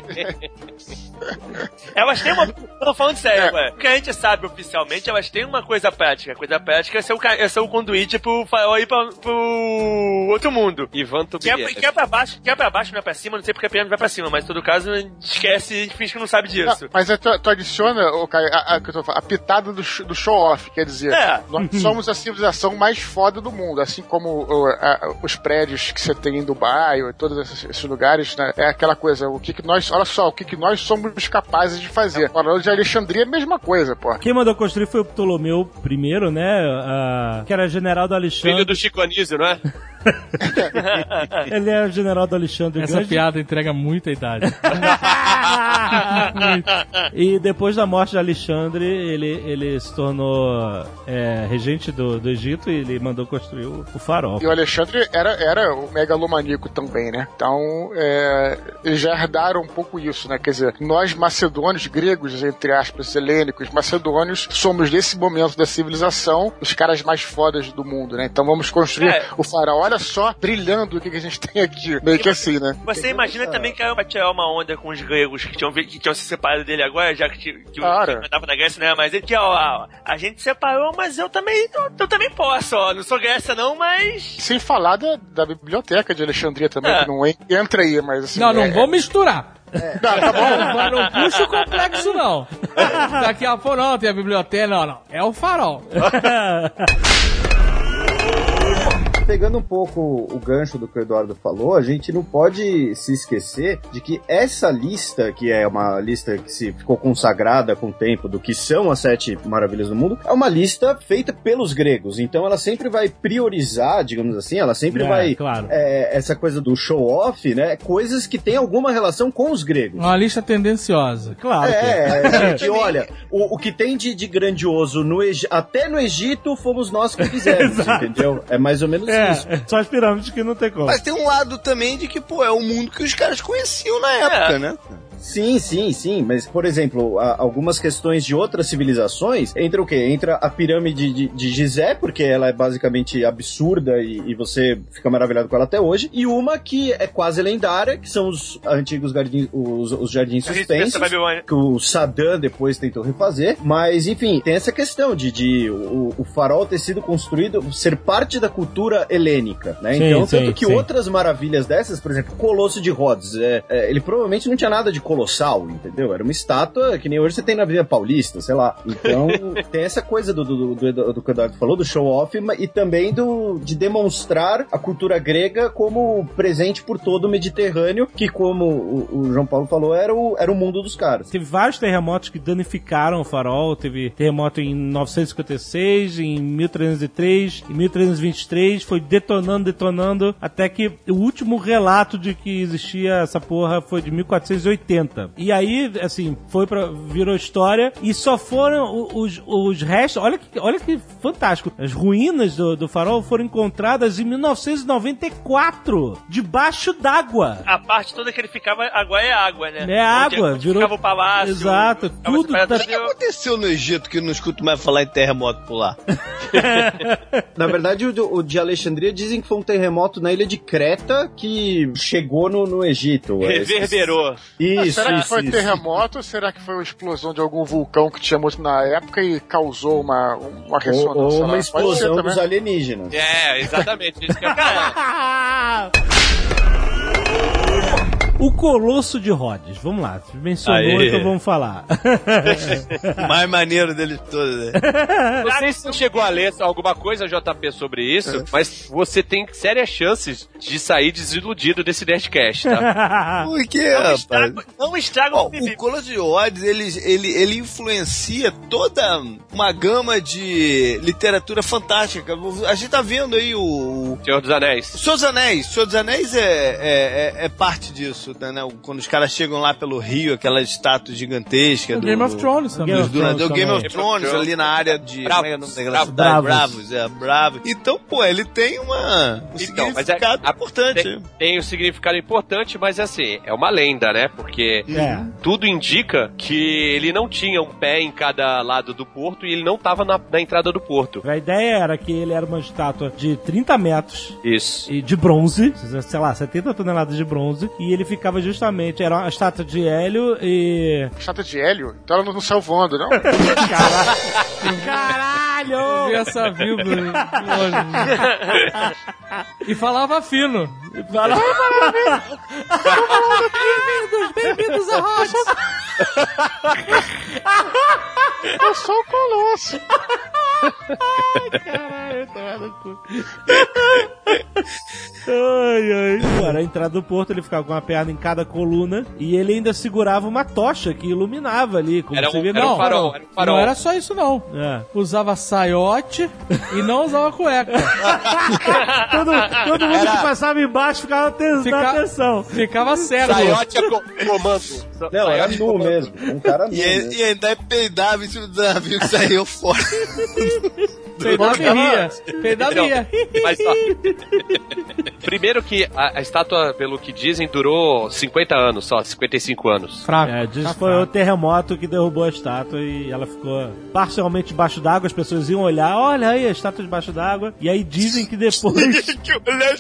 Elas têm uma. Eu tô falando sério, É. ué. O que a gente sabe oficialmente, elas têm uma coisa prática. A coisa prática é ser o, é ser o conduíte pro farol aí pra, pro outro mundo. Ivan Que é, Tubier. que é pra baixo, que é pra baixo, não é pra cima, não sei porque a pirâmide vai pra cima, mas em todo caso, esquece e finge que não sabe Não, disso. mas aí tu, tu adiciona, a, a, que eu tô falando, a pitada do, do show-off, quer dizer, É. nós somos a civilização mais foda do mundo, assim como a- os prédios que você tem em Dubai, ou todos esses, esses lugares, né? É aquela coisa, o que, que nós, olha só, o que, que nós somos capazes de fazer. Falando de Alexandria, é a mesma coisa, pô. Quem mandou construir foi o Ptolomeu I, né? Que era general do Filho Alexandre. do Chico Anísio, não é? Ele era general do Alexandre Essa Grande. piada entrega muita idade. e depois da morte de Alexandre, ele, ele se tornou é, regente do, do Egito e ele mandou construir o, o farol. E o Alexandre era, era o megalomaníaco também, né? Então, é, eles já herdaram um pouco isso, né? Quer dizer, nós macedônios, gregos, entre aspas, helênicos, macedônios, somos nesse momento da civilização os caras mais fodas do mundo, né? Então vamos construir É. o faraó. Olha só, brilhando o que, que a gente tem aqui. Meio que assim, né? Você imagina também que era pra tirar uma onda com os gregos que tinham, vi- que tinham se separado dele agora, já que, que Claro. o que mandava na Grécia, né? Mas ele que, ó, ó, a gente separou, mas eu também, eu, eu também posso, ó. Não sou Grécia não, mas... Sem falar da, da biblioteca de Alexandria também, É. que não en- entra aí, mas assim. Não, não é- vou misturar. Não, tá bom. Mas não puxa o complexo, não. Daqui a pouco, não, tem a biblioteca, não, não. É o farol. Pegando um pouco o gancho do que o Eduardo falou, a gente não pode se esquecer de que essa lista, que é uma lista que se ficou consagrada com o tempo do que são as sete maravilhas do mundo, é uma lista feita pelos gregos. Então ela sempre vai priorizar, digamos assim, ela sempre É, vai. claro. é, essa coisa do show-off, né? Coisas que têm alguma relação com os gregos. Uma lista tendenciosa. Claro que é. É, gente, olha, o, o que tem de, de grandioso no Egi- até no Egito fomos nós que fizemos, entendeu? É mais ou menos É, isso. só as pirâmides que não tem como. Mas tem um lado também de que, pô, é o mundo que os caras conheciam na época, É. né? Sim, sim, sim. Mas, por exemplo, algumas questões de outras civilizações, entra o quê? Entra a pirâmide de, de Gizé, porque ela é basicamente absurda e, e você fica maravilhado com ela até hoje. E uma que é quase lendária, que são os antigos jardins, os, os jardins suspensos. que o Saddam depois tentou refazer, mas enfim, tem essa questão de, de o, o farol ter sido construído, ser parte da cultura helênica, né? Sim, então, sim, tanto que sim. outras maravilhas dessas, por exemplo, o Colosso de Rhodes, é, é, ele provavelmente não tinha nada de colossal, entendeu? Era uma estátua que nem hoje você tem na Avenida Paulista, sei lá. Então, tem essa coisa do, do, do, do, que o Eduardo falou, do show-off, e também do, de demonstrar a cultura grega como presente por todo o Mediterrâneo, que, como o, o João Paulo falou, era o, era o mundo dos caras. Teve vários terremotos que danificaram o farol. Teve terremoto em 956, em 1303, em 1323. Foi detonando, detonando, até que o último relato de que existia essa porra foi de 1480. E aí, assim, foi pra, virou história e só foram os, os restos. Olha que, olha que fantástico. As ruínas do, do farol foram encontradas em 1994, debaixo d'água. A parte toda que ele ficava, agora é água, né? É água, onde virou- Ficava o palácio. Exato, tudo tá- O que aconteceu no Egito que eu não escuto mais falar em terremoto por lá? Na verdade, o, o de Alexandria dizem que foi um terremoto na ilha de Creta que chegou no, no Egito. Reverberou. Isso, será que isso, foi isso. terremoto ou será que foi uma explosão de algum vulcão que tinha muito na época e causou uma, uma Ou, ressonância? ou lá? uma explosão também. dos alienígenas. É, exatamente. Isso que eu. O Colosso de Rhodes, vamos lá, você mencionou, Aê. então vamos falar. O mais maneiro deles todos, né? Não sei se você chegou a ler alguma coisa, JP, sobre isso, mas você tem sérias chances de sair desiludido desse Nerdcast, tá? Por quê, Não rapaz? estraga, não estraga Ó, o bebê. o Colosso de Rhodes, ele, ele, ele influencia toda uma gama de literatura fantástica. A gente tá vendo aí o... Senhor dos Anéis. Senhor dos Anéis. Senhor dos Anéis é, é, é- é parte disso, né? Quando os caras chegam lá pelo rio, aquela estátua gigantesca O do... Game of Thrones também. Game Dos of dura- Thrones do Game of. Thrones, ali na área de. Bravos. é é nome daquela Bravos. cidade? Bravos. Bravos, é, Bravo. Então, pô, ele tem uma. Um Então, mas é, significado a- importante. Tem, tem um significado importante, mas assim, é uma lenda, né? Porque É. tudo indica que ele não tinha um pé em cada lado do porto e ele não tava na, na entrada do porto. A ideia era que ele era uma estátua de 30 metros Isso. e de bronze, sei lá, 70 toneladas de bronze, e ele ficava justamente, era uma estátua de hélio e... Chata de hélio? Então ela não saiu voando, não? Eu Caralho! vi essa longe. E falava fino. Falava Bem-vindos, bem-vindos a Rhodes. Eu sou o Colosso. Caralho, tomar no cu. Ai, ai. A entrada do porto ele ficava com uma perna em cada coluna e ele ainda segurava uma tocha que iluminava ali. Como Era você um- vê era no um farol, era um farol. Não era só isso, não. É. Usava saiote e não usava cueca. Todo, todo mundo que passava embaixo ficava ten... Fica- na atenção. Ficava cego. Saiote é co- comando. Não, era Saiote nu comando. mesmo. Um cara nu E, ele- mesmo. e ainda peidava em cima do navio que saiu fora. Peidava ria. Peidava ria. Mas, ó, primeiro que a, a estátua, pelo que dizem, durou 50 anos só, 55 anos. Fraco. É, diz Tá que foi o terremoto que derrubou a estátua e ela ficou parcialmente debaixo d'água. As pessoas iam olhar, olha aí a estátua debaixo d'água. E aí dizem que depois. que olhar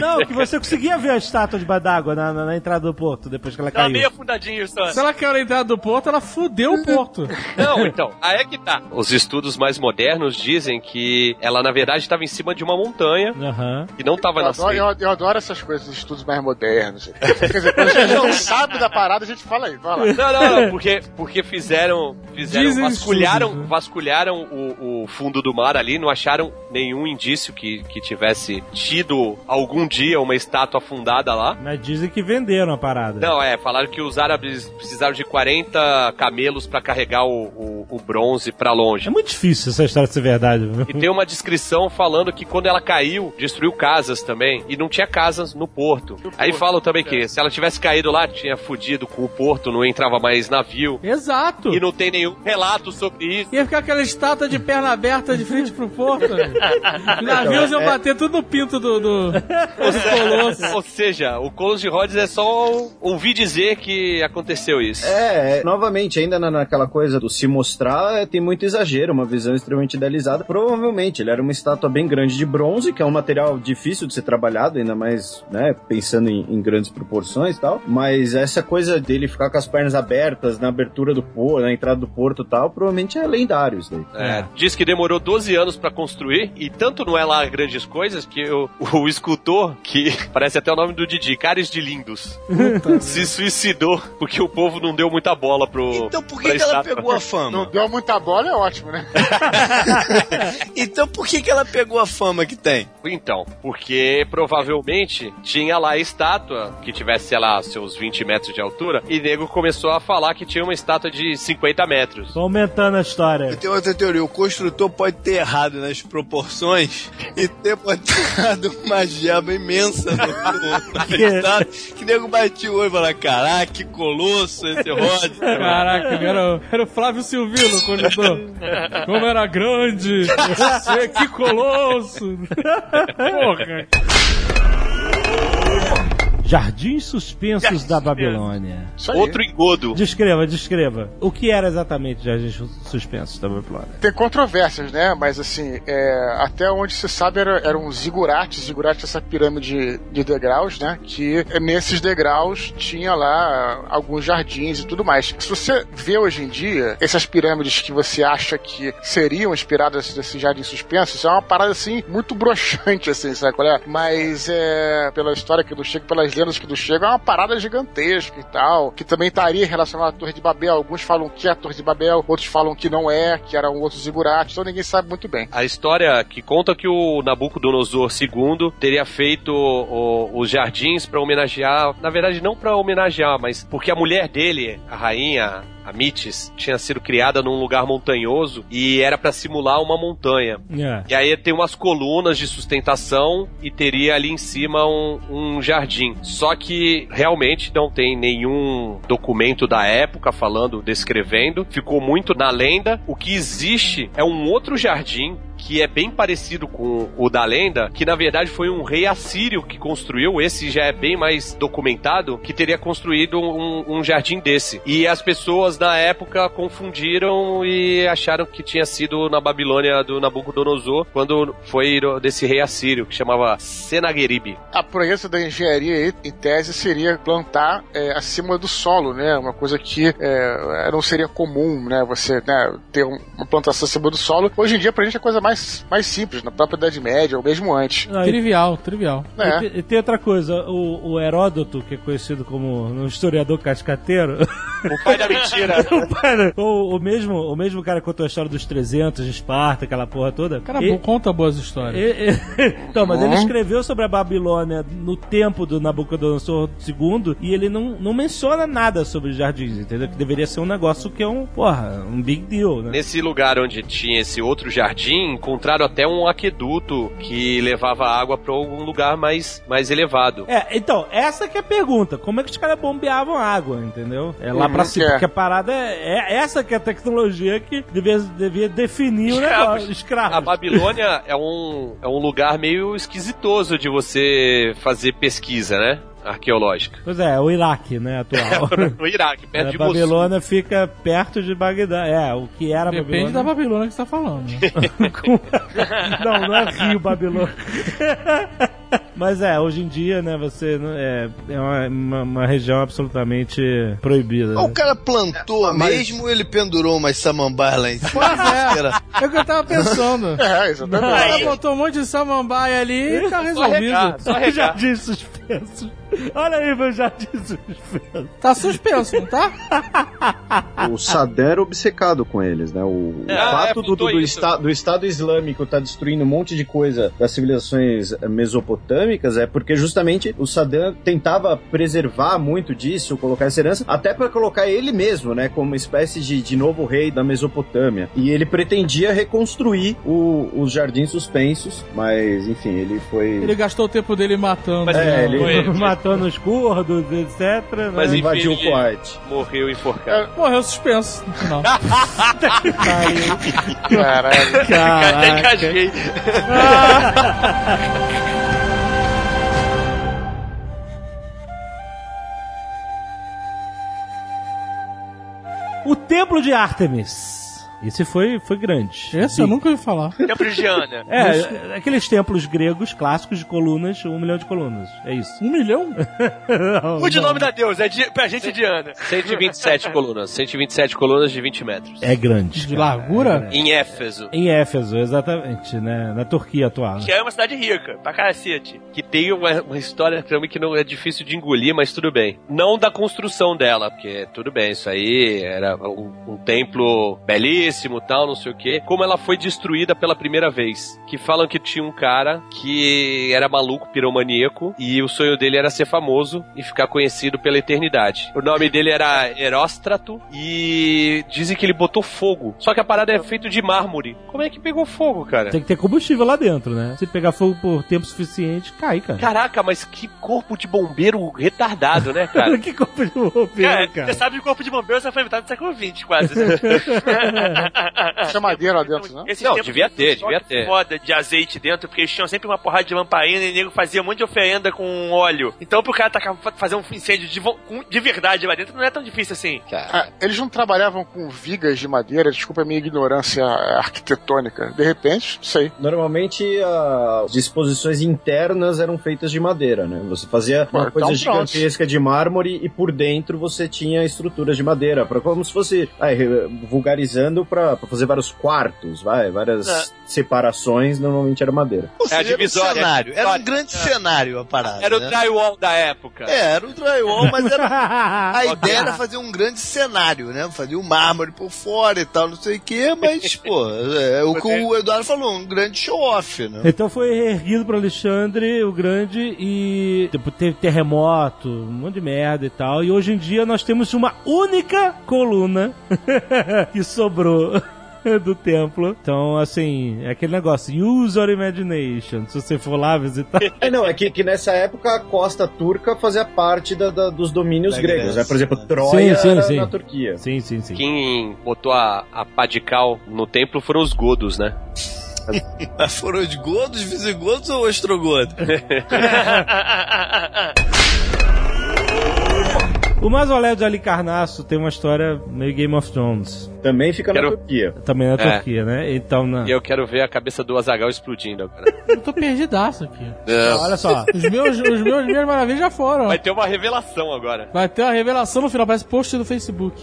Não, que você conseguia ver a estátua debaixo d'água na, na- na entrada do porto depois que ela Tava caiu. meio afundadinho só. Se ela caiu na entrada do porto, ela fudeu o porto. Não, então, aí é que tá. Os estudos mais modernos dizem que ela, na verdade, estava em cima de uma montanha Aham. e não estava na adoro, eu, eu adoro essas coisas, estudos mais modernos. Quer dizer, quando a gente não sabe da parada, a gente fala aí, lá. Não, não, não, porque, porque fizeram, fizeram Dizem vasculharam, estudos, né? vasculharam o, o fundo do mar ali, não acharam nenhum indício que, que tivesse tido algum dia uma estátua afundada lá. Mas dizem que venderam a parada. Não, é, falaram que os árabes precisaram de 40 camelos pra carregar o, o, o bronze pra longe. É muito difícil essa história ser verdade. viu? E tem uma descrição falando que quando ela caiu, destruiu casas também. E não tinha casas no porto. Aí falam também que se ela tivesse caído lá, tinha fudido com o porto, não entrava mais navio. Exato. E não tem nenhum relato sobre isso. Ia ficar aquela estátua de perna aberta de frente pro porto. Navios iam bater tudo no pinto do, do, do Colosso. Ou seja, o Colosso de Rhodes é só ouvir dizer que aconteceu isso. É, é, novamente, ainda na, naquela coisa do se mostrar, é, tem muito exagero, uma visão extremamente idealizada. Provavelmente, ele era uma estátua bem grande de bronze, que é um material difícil de ser trabalhado, ainda mais, né, pensando em, em grandes proporções e tal. Mas essa coisa dele ficar com as pernas abertas na abertura do porto, na entrada do porto e tal, provavelmente é lendário isso daí. É, diz que demorou 12 anos pra construir e tanto não é lá grandes coisas que o, o escultor, que parece até o nome do Didi, Cares de Lindos, se suicidou porque o povo não deu muita bola pro. Então por que, que ela pegou a Não fama? deu muita bola, é ótimo, né? Então por que, que ela pegou a fama que tem? Então, porque provavelmente tinha lá a estátua que tivesse, sei lá, seus 20 metros de altura, e nego começou a falar que tinha uma estátua de 50 metros. Tô aumentando a história. Tenho outra teoria. O construtor pode ter errado nas proporções e ter botado uma gema imensa no, no, na Que- estátua, que nego batia o olho e falava: Caraca, que colosso esse Rod. Caraca, era, o- era o Flávio Silvino, o condutor. Como era grande! Você, que colosso! Porra! Jardins suspensos da Babilônia. Outro engodo. Descreva, descreva. O que era exatamente Jardins suspensos da Babilônia? Tem controvérsias, né? Mas assim, é, até onde se sabe era, eram zigurates. Zigurates é essa pirâmide de degraus, né? Que nesses degraus tinha lá alguns jardins e tudo mais. Se você vê hoje em dia essas pirâmides que você acha que seriam inspiradas nesses jardins suspensos, é uma parada assim muito broxante, assim, sabe qual é? Mas é, pela história que nos chega, pelas lendas que nos chegam, é uma parada gigantesca e tal, que também estaria relacionada à Torre de Babel. Alguns falam que é a Torre de Babel, outros falam que não é, que era um outro zigurate, então ninguém sabe muito bem. A história que conta que o Nabucodonosor II teria feito o- os jardins para homenagear, na verdade não para homenagear, mas porque a mulher dele, a rainha a Mitis, tinha sido criada num lugar montanhoso e era para simular uma montanha. É. E aí tem umas colunas de sustentação e teria ali em cima um, um jardim. Só que realmente não tem nenhum documento da época falando, descrevendo. Ficou muito na lenda. O que existe é um outro jardim que é bem parecido com o da lenda, que na verdade foi um rei assírio que construiu, esse já é bem mais documentado, que teria construído um, um jardim desse. E as pessoas na época confundiram e acharam que tinha sido na Babilônia do Nabucodonosor, quando foi desse rei assírio, que chamava Senaqueribe. A proeza da engenharia, em tese, seria plantar é, acima do solo, né? Uma coisa que é, não seria comum, né? Você né, ter um- uma plantação acima do solo. Hoje em dia, pra gente, é a coisa mais, mais simples, na própria Idade Média, ou mesmo antes. E- Trivial, trivial. E, É. te- e tem outra coisa, o, o Heródoto, que é conhecido como um historiador cascateiro, O pai da mentira. o, o, mesmo, o mesmo cara que contou a história dos 300 de Esparta, aquela porra toda. Cara, e- bom, conta boas histórias. e- e- então, mas Uhum. ele escreveu sobre a Babilônia no tempo do Nabucodonosor II e ele não, não menciona nada sobre os jardins, entendeu? Que deveria ser um negócio que é um, porra, um big deal, né? Nesse lugar onde tinha esse outro jardim, encontraram até um aqueduto que levava água para algum lugar mais, mais elevado. É, então, essa que é a pergunta. Como é que os caras bombeavam água, entendeu? É lá Uhum, pra cima, é. porque a parada é, é essa que é a tecnologia que devia, devia definir o negócio. Escravos. A Babilônia é um, é um lugar meio esquisitoso de você fazer pesquisa, né? Arqueológica. Pois é, o Iraque, né, atual. No Iraque, perto a de Mossul. Babilônia fica perto de Bagdá. É, o que era Depende da Babilônia. Babilônia que você tá falando. né? não, não é Rio Babilônia. Mas é, hoje em dia, né, você não- é, é uma, uma- uma região absolutamente proibida. Ou né? o cara plantou mesmo ou ele pendurou umas samambaias lá em cima? Pois é. É o que eu tava pensando. O É, exatamente. cara botou um monte de samambaia ali e tá resolvido. só regar. Jardim suspenso. Olha aí, meu jardim suspenso. Tá suspenso, não tá? O Saddam era obcecado com eles, né? O, o Ah, fato é, do, do, do, esta- do Estado Islâmico estar destruindo um monte de coisa das civilizações eh, mesopotâmicas é porque justamente o Saddam tentava preservar muito disso, colocar essa herança, até para colocar ele mesmo, né? Como uma espécie de, de novo rei da Mesopotâmia. E ele pretendia reconstruir o- os jardins suspensos, mas enfim, ele foi. Ele gastou o tempo dele matando. Mas- É, né? ali. Foi. Matou nos curdos, etc. né? Mas enfim, invadiu o ele Kuwait. morreu enforcado. Morreu suspenso no final. Caralho. Até engasguei. O Templo de Artemis. Esse foi, foi grande. Esse eu nunca ouvi falar. Templo de Diana. É, aqueles templos gregos clássicos de colunas, um milhão de colunas. É isso. Um milhão? Mude o nome da deusa, é di... pra gente é Diana. 127 colunas. 127 colunas de 20 metros. É grande. De cara. largura? Em Éfeso. Em Éfeso, exatamente, né? Na Turquia atual. Que é uma cidade rica, pra cacete. Que tem uma, uma história também que não é difícil de engolir, mas tudo bem. Não da construção dela, porque tudo bem, isso aí era um, um templo belíssimo tal, não sei o quê. Como ela foi destruída pela primeira vez. Que falam que tinha um cara que era maluco, piromaníaco, e o sonho dele era ser famoso e ficar conhecido pela eternidade. O nome dele era Heróstrato e dizem que ele botou fogo. Só que a parada é feita de mármore. Como é que pegou fogo, cara? Tem que ter combustível lá dentro, né? Se pegar fogo por tempo suficiente, cai, cara. Caraca, mas que corpo de bombeiro retardado, né, cara? que corpo de bombeiro, Cara, cara. você sabe que o corpo de bombeiro já foi inventado no século XX, quase. né? Tinha madeira lá dentro, né? Esses Não, devia ter, tinha devia ter. foda de azeite dentro, porque eles tinham sempre uma porrada de lamparina e o nego fazia um monte de oferenda com óleo. Então, pro cara tacar, fazer um incêndio de, de verdade lá dentro, não é tão difícil assim. Ah, eles não trabalhavam com vigas de madeira, desculpa a minha ignorância arquitetônica. De repente, sei. Normalmente as disposições internas eram feitas de madeira, né? Você fazia uma Então, coisa pronto. gigantesca de mármore e por dentro você tinha estruturas de madeira, para como se fosse, ai, re- vulgarizando para fazer vários quartos, vai, várias É. separações, normalmente era madeira. Ou seja, É divisória, Era um cenário. é a Era um grande cenário a parada. Era o né? drywall da época. É, era o drywall, mas era A ideia era fazer um grande cenário, né? Fazer um mármore por fora e tal, não sei o quê, mas, pô, é o que o Eduardo falou, um grande show-off, né? Então foi erguido por Alexandre o Grande e tipo, teve terremoto, um monte de merda e tal. E hoje em dia nós temos uma única coluna que sobrou. Do templo. Então, assim, é aquele negócio, use your imagination. Se você for lá visitar. É, não, é que, que nessa época a costa turca fazia parte da- da- dos domínios Da gregos, né? Por exemplo? Troia Sim, sim, sim. na Turquia. Sim, sim, sim. Quem botou a, a pá de cal no templo foram os godos, né? Mas foram os godos, visigodos ou ostrogodos? O mausoléu de Alicarnasso tem uma história meio Game of Thrones. Também fica Quero- na Turquia. Também na É. Turquia, né? Então, na... E eu quero ver a cabeça do Azagal explodindo agora. Eu tô perdidaço aqui. Não. olha só. Os meus, os meus minhas maravilhas já foram. Vai ter uma revelação agora. Vai ter uma revelação no final, parece post do Facebook.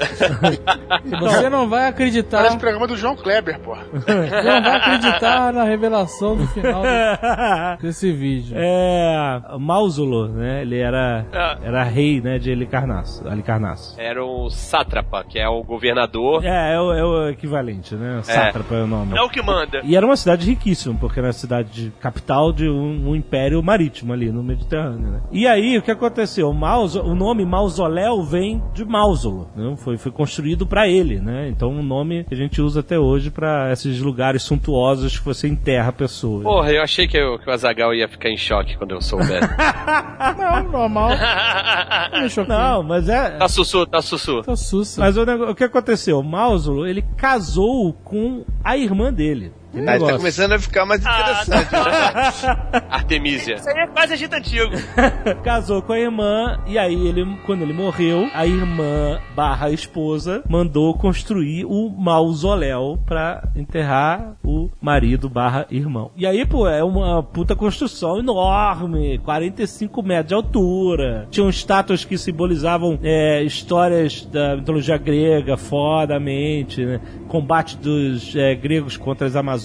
Você não vai acreditar. Parece o programa do João Kleber, pô. Não vai acreditar na revelação do final desse, desse vídeo. É. Mausulo, né? Ele era, Ah. era rei, né? De Alicarnasso. Alicarnasso. Era o sátrapa, que é o governador. É, é o, é o equivalente, né? Sátrapa é o nome. É o que manda. E era uma cidade riquíssima, porque era a cidade de, capital de um, um império marítimo ali no Mediterrâneo, né? E aí, o que aconteceu? O, mauso, o nome mausoléu vem de Mausulo, né? Foi, foi construído pra ele, né? Então, um nome que a gente usa até hoje pra esses lugares suntuosos que você enterra pessoas. Porra, eu achei que, eu- que o Azagal ia ficar em choque quando eu soubesse. Não, normal. Não. Não, mas é... tá sussu, tá sussu. Tô sussa. Mas o, o que aconteceu? O Mausulo, ele casou com a irmã dele. Que Aí tá começando a ficar mais interessante. Artemisia. Isso aí é quase Egito Antigo. casou com a irmã e aí ele, quando ele morreu, a irmã barra esposa mandou construir o mausoléu pra enterrar o marido barra irmão. E aí, pô, é uma puta construção enorme, 45 metros de altura. Tinham estátuas que simbolizavam é, histórias da mitologia grega, fodamente, né? Combate dos é, gregos contra as Amazonas.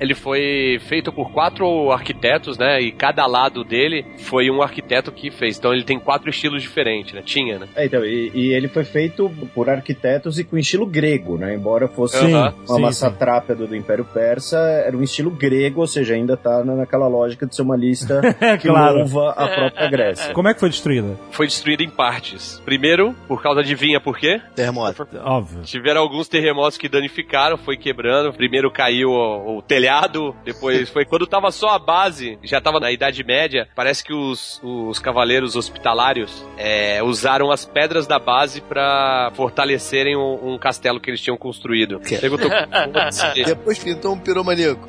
Ele foi feito por quatro arquitetos, né? E cada lado dele foi um arquiteto que fez. Então ele tem quatro estilos diferentes, né? Tinha, né? É, então, e, e ele foi feito por arquitetos e com estilo grego, né? Embora fosse Sim, uma sim, massa trápia do, do Império Persa, era um estilo grego, ou seja, ainda tá na- naquela lógica de ser uma lista que claro. louva a própria Grécia. Como é que foi destruída? Foi destruído em partes. Primeiro, por causa de vinha, por quê? Terremoto. Óbvio. Tiveram alguns terremotos que danificaram, foi quebrando. Primeiro caiu o, o telhado, depois foi quando tava só a base, já tava na Idade Média, parece que os, os cavaleiros hospitalários é, usaram as pedras da base pra fortalecerem um, um castelo que eles tinham construído. Depois pintou um piromaníaco.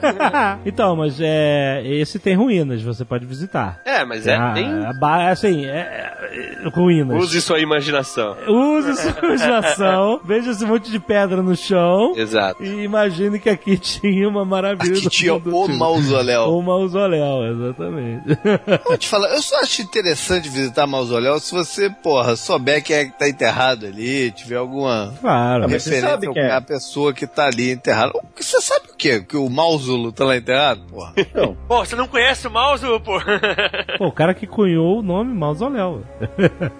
então, mas é, esse tem ruínas, você pode visitar. é, mas é, a ba- assim, é, é, ruínas. Use sua imaginação. Use sua imaginação, veja esse monte de pedra no chão Exato. e imagine que aqui tinha uma maravilha Aqui tinha o mausoléu. O mausoléu, exatamente. Vou te falar, eu só acho interessante visitar mausoléu se você, porra, souber quem é que tá enterrado ali, tiver alguma claro. mas você referência sabe ao é. a pessoa que tá ali enterrada. Você sabe o quê? Que o Mausulo tá lá enterrado, porra? Então, Pô, você não conhece o mouse, pô? Pô, o cara que cunhou o nome mausoléu.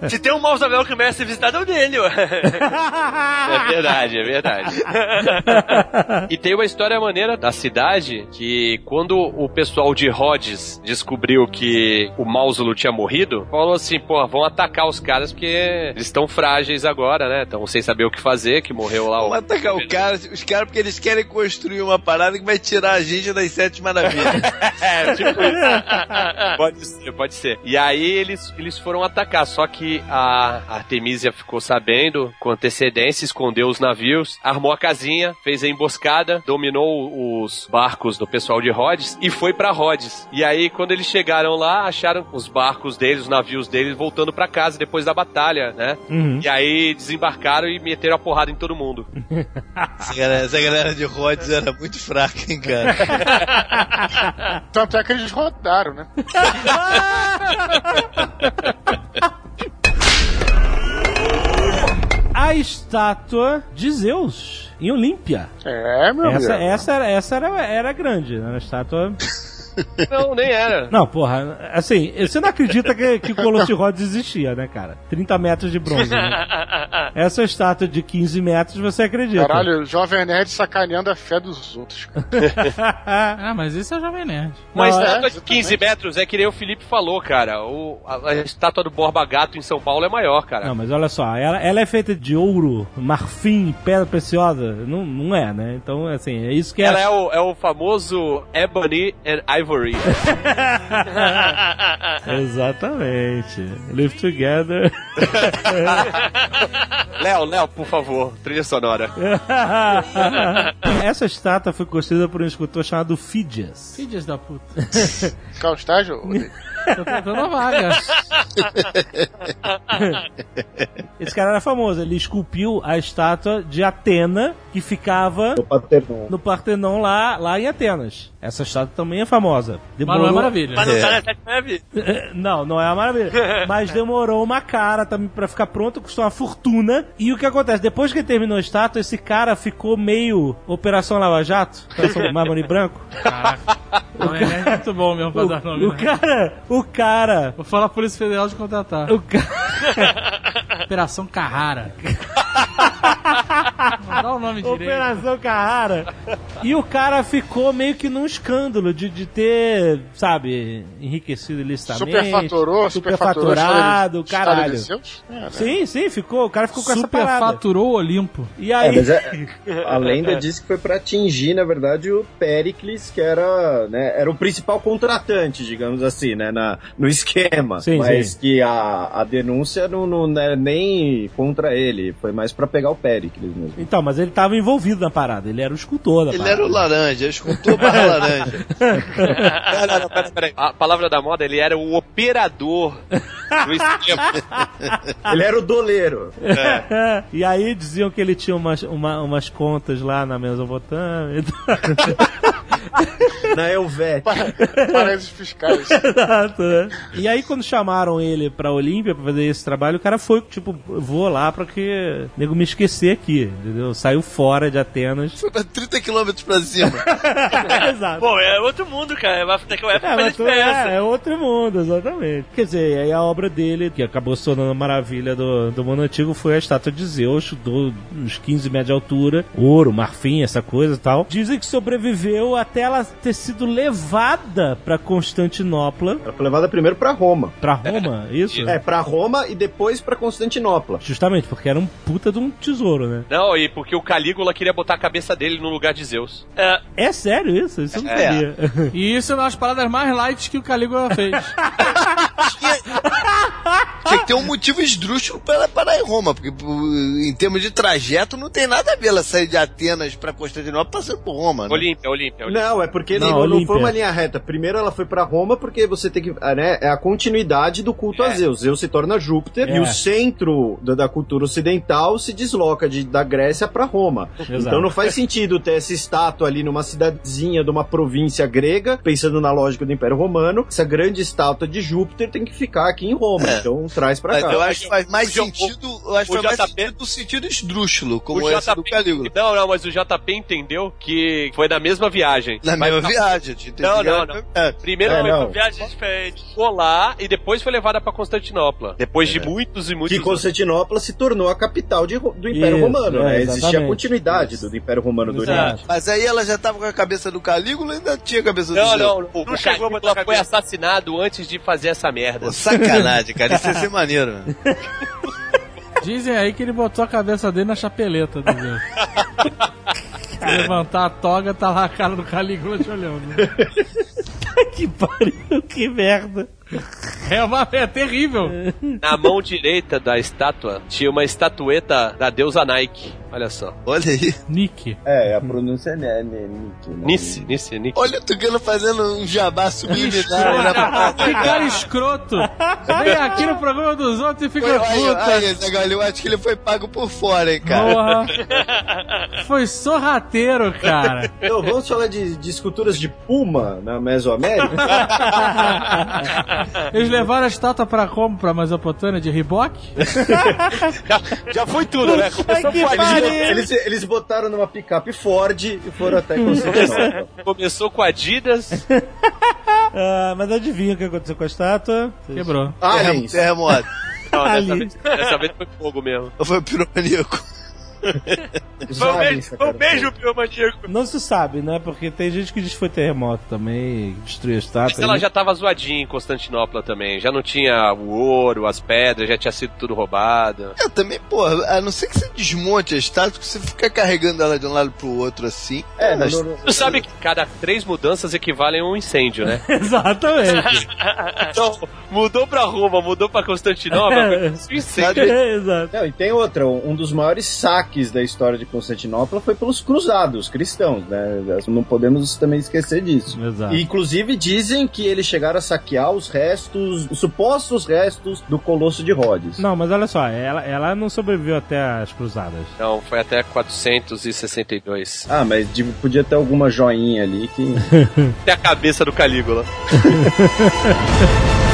Se tem um mausoléu que merece ser visitado, é o dele, ué. É verdade, é verdade. e tem uma história maneira da cidade que quando o pessoal de Rhodes descobriu que o Mausulo tinha morrido, falou assim, pô, vão atacar os caras porque eles estão frágeis agora, né? Estão sem saber o que fazer, que morreu lá Vamos o... atacar o cara, os caras porque eles querem construir uma parada que vai tirar a gente das sete maravilhas. É, tipo isso. pode ser, pode ser. E aí eles, eles foram atacar, só que a Artemisia ficou sabendo com antecedência, escondeu os navios, armou a casinha, fez a emboscada, dominou os barcos do pessoal de Rhodes e foi pra Rhodes. E aí quando eles chegaram lá, acharam os barcos deles, os navios deles voltando pra casa depois da batalha, né? Uhum. E aí desembarcaram e meteram a porrada em todo mundo. essa, galera, essa galera de Rhodes era muito fraca, hein, cara? Tanto é que eles rodaram, né? A estátua de Zeus em Olímpia. É, meu Essa, amigo. essa, era, essa era, era grande, né? A estátua. Não, nem era. Não, porra, assim, você não acredita que, que o Colosso de Rhodes existia, né, cara? 30 metros de bronze. Né? Essa estátua de 15 metros você acredita. Caralho, o Jovem Nerd sacaneando a fé dos outros. Ah, mas esse é o Jovem Nerd. Uma Não, é, estátua de exatamente. 15 metros é que nem o Felipe falou, cara. O, a, a estátua do Borba Gato em São Paulo é maior, cara. Não, mas olha só, ela, ela é feita de ouro, marfim, pedra preciosa. Não, não é, né? Então, assim, é isso que é. Ela é o, é o famoso Ebony and Ivory. Exatamente. Live together. Léo, Léo, por favor, trilha sonora. Essa estátua foi construída por um escultor chamado Phidias. Filhas da puta. Qual estágio? Tô tentando a vaga. Esse cara era famoso, ele esculpiu a estátua de Atena, que ficava do Paternon. no Partenon lá, lá em Atenas. Essa estátua também é famosa. Mas não é maravilha. Mas não tá na sétima maravilha. Não, não é uma maravilha. Mas demorou uma cara também pra ficar pronto, custou uma fortuna. E o que acontece? Depois que ele terminou a estátua, esse cara ficou meio Operação Lava Jato, Operação Mármore Branco. Caraca. Jovem Nerd é muito bom mesmo pra dar nome. O né? cara, o cara, Vou falar a Polícia Federal de contratar. o cara. Operação Carrara. Não dá o nome direito. Operação Carrara. E o cara ficou meio que num escândalo de, de ter, sabe, enriquecido ilicitamente. Superfaturou. Superfaturado, caralho. É, né? Sim, sim, ficou. O cara ficou com essa parada. Superfaturou o Olimpo. E É, aí. mas é- a lenda diz que foi pra atingir, na verdade, o Pericles, que era, né, era o principal contratante, digamos assim, né, na, no esquema. Sim, mas sim. que a, a denúncia não, não é nem contra ele, foi mais pra pegar o Pericles mesmo. Então, mas ele tava envolvido na parada. Ele era o escultor da Ele parada. era o laranja, escultor barra laranja. Não, não, não, pera, pera aí. A palavra da moda, ele era o operador do esquema. Ele era o doleiro. e aí diziam que ele tinha umas, uma- umas contas lá na Mesopotâmia. Na Helvética. Paraísos fiscais. Exato, né? E aí, quando chamaram ele pra Olímpia pra fazer esse trabalho, o cara foi, tipo, vou lá pra que o nego me esquecer aqui, entendeu? Saiu fora de Atenas. Foi pra 30 quilômetros pra cima. Exato. Pô, é outro mundo, cara. Naquela época É, faz mas tu- diferença. é, é outro mundo, exatamente. Quer dizer, aí a obra dele, que acabou se tornando a maravilha do, do mundo antigo, foi a estátua de Zeus, do, uns 15 metros de altura, ouro, marfim, essa coisa e tal. Dizem que sobreviveu até ela ter sido levada pra Constantinopla, Ela foi levada primeiro pra Roma. pra Roma, isso? É, pra Roma e depois pra Constantinopla. Justamente, porque era um puta de um tesouro, né? Não, e porque o Calígula queria botar a cabeça dele no lugar de Zeus. É, É sério isso? Isso eu não É. sabia. E isso é uma das paradas mais light que o Calígula fez. Tinha que ter um motivo esdrúxulo pra ela parar em Roma, porque em termos de trajeto não tem nada a ver ela sair de Atenas pra Constantinopla passando por Roma, né? Olímpia, Olímpia, Olímpia. Não, é porque Não, não, não, foi uma linha reta. Primeiro ela foi pra Roma porque você tem que. Né, é a continuidade do culto a Zeus. Zeus se torna Júpiter É. e o centro da, da cultura ocidental se desloca de, da Grécia pra Roma. Exato. Então não faz sentido ter essa estátua ali numa cidadezinha de uma província grega, pensando na lógica do Império Romano. Essa grande estátua de Júpiter tem que ficar aqui em Roma. Então traz pra Mas cá. eu acho que faz mais O sentido, eu acho que o faz mais JP sentido no sentido esdrúxulo, como o esse do Calígula. Não, não, mas o JP entendeu que foi na mesma viagem. Na Mas mesma não, viagem. Não, não, não. É. Primeiro É, foi não. pra viagem diferente. ficou lá e depois foi levada pra Constantinopla. Depois de muitos e muitos Que Constantinopla se tornou a capital de do Império Isso, Romano, é, né? Existia a continuidade do, do Império Romano do Exato. Oriente. Mas aí ela já tava com a cabeça do Calígula e ainda tinha a cabeça do Não, não, Não o chegou a botar foi assassinado antes de fazer essa merda. Pô, sacanagem, cara. Isso ia ser maneiro. né? Dizem aí que ele botou a cabeça dele na chapeleta do levantar a toga, tá lá a cara do Calígula te olhando. que pariu, que merda. É, uma, é terrível. Na mão direita da estátua tinha uma estatueta da deusa Nike. Olha só. Olha aí. Nick. É, a pronúncia é Nick, né? Nice, Nice, Nick. Olha o Tucano fazendo um jabá subliminar. Que cara escroto. Vem aqui no programa dos outros e fica Foi, puta. eu acho que ele foi pago por fora, hein, cara. Porra. Foi sorrateiro, cara. Então, vamos falar de, de esculturas de puma na Mesoamérica? Eles levaram a estátua pra como? Pra Mesopotâmia de Riboc? Já foi tudo, né? Começou com a eles, eles botaram numa picape Ford e foram até Constantinopla. Começou com Adidas. Ah, mas adivinha o que aconteceu com a estátua? Quebrou. Aliens. Terremoto. Não, dessa vez, dessa vez foi fogo mesmo. Foi piromaníaco? Foi um beijo, foi um beijo. Não se sabe, né? Porque tem gente que diz que foi terremoto também, destruiu a estátua. Mas ela já tava zoadinha em Constantinopla também. Já não tinha o ouro, as pedras, já tinha sido tudo roubado. Eu também, porra, a não ser que você desmonte a estátua, que você fica carregando ela de um lado pro outro assim. É, mas- no- no- Tu sabe que cada três mudanças equivalem a um incêndio, né? Exatamente. Então, mudou pra Roma, mudou pra Constantinopla, foi um incêndio. Exato. Não, e tem outra, um dos maiores da história de Constantinopla foi pelos cruzados cristãos, né? Não podemos também esquecer disso. Exato. E, inclusive dizem que eles chegaram a saquear os restos, os supostos restos do Colosso de Rhodes. Não, mas olha só, ela, ela não sobreviveu até as cruzadas. Não, foi até 462. Ah, mas podia ter alguma joinha ali que. Até a cabeça do Calígula.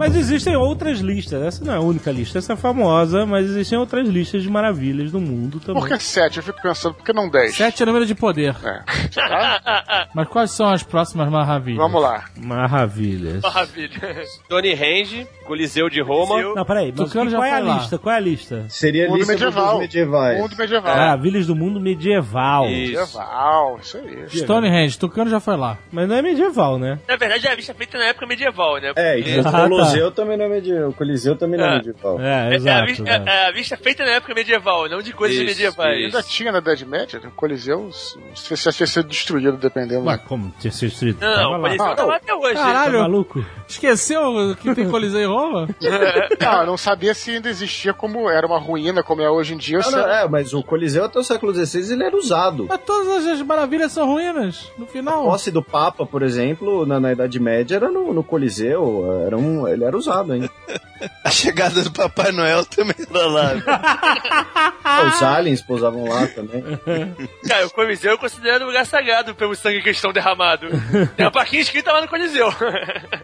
Mas existem outras listas. Essa não é a única lista, essa é famosa, mas existem outras listas de maravilhas do mundo também. Por que 7? Eu fico pensando, por que não 10? Sete é número de poder. É. Mas quais são as próximas maravilhas? Vamos lá. Maravilhas. Maravilha. Stonehenge, Coliseu de Roma. Coliseu. Não, peraí, mas qual é a foi lá. lista? Qual é a lista? Seria a Mundo lista medieval. dos medievais. Mundo medieval. Maravilhas do mundo medieval. Isso. Medieval, isso aí. Stonehenge, Tucano já foi lá. Mas não é medieval, né? Na verdade, é a lista feita na época medieval, né? É, e o Ah, tá. Coliseu também não é medieval. O Coliseu também não é É. medieval. É, É, é a exato. vista, é, é a vista feita na época medieval, não de coisas Isso, medievais. isso. Ainda tinha na Idade Média, o Coliseu, se se tinha sido destruído, dependendo. Ué, como? Tinha sido destruído? Não, Tava o lá. Coliseu tá lá até hoje. Tá Caralho, maluco? esqueceu que tem Coliseu em Roma? Não, eu não sabia se ainda existia como era uma ruína, como é hoje em dia. não, é, mas o Coliseu até o século XVI ele era usado. Mas todas as maravilhas são ruínas, no A final. posse do Papa, por exemplo, na, na Idade Média era no, no Coliseu, era um, ele era usado ainda. A chegada do Papai Noel também era lá. Os aliens pousavam lá também. Cara, o Coliseu eu considero um lugar sagrado pelo sangue que eles estão derramado. Tem uma plaquinha escrita lá no Coliseu.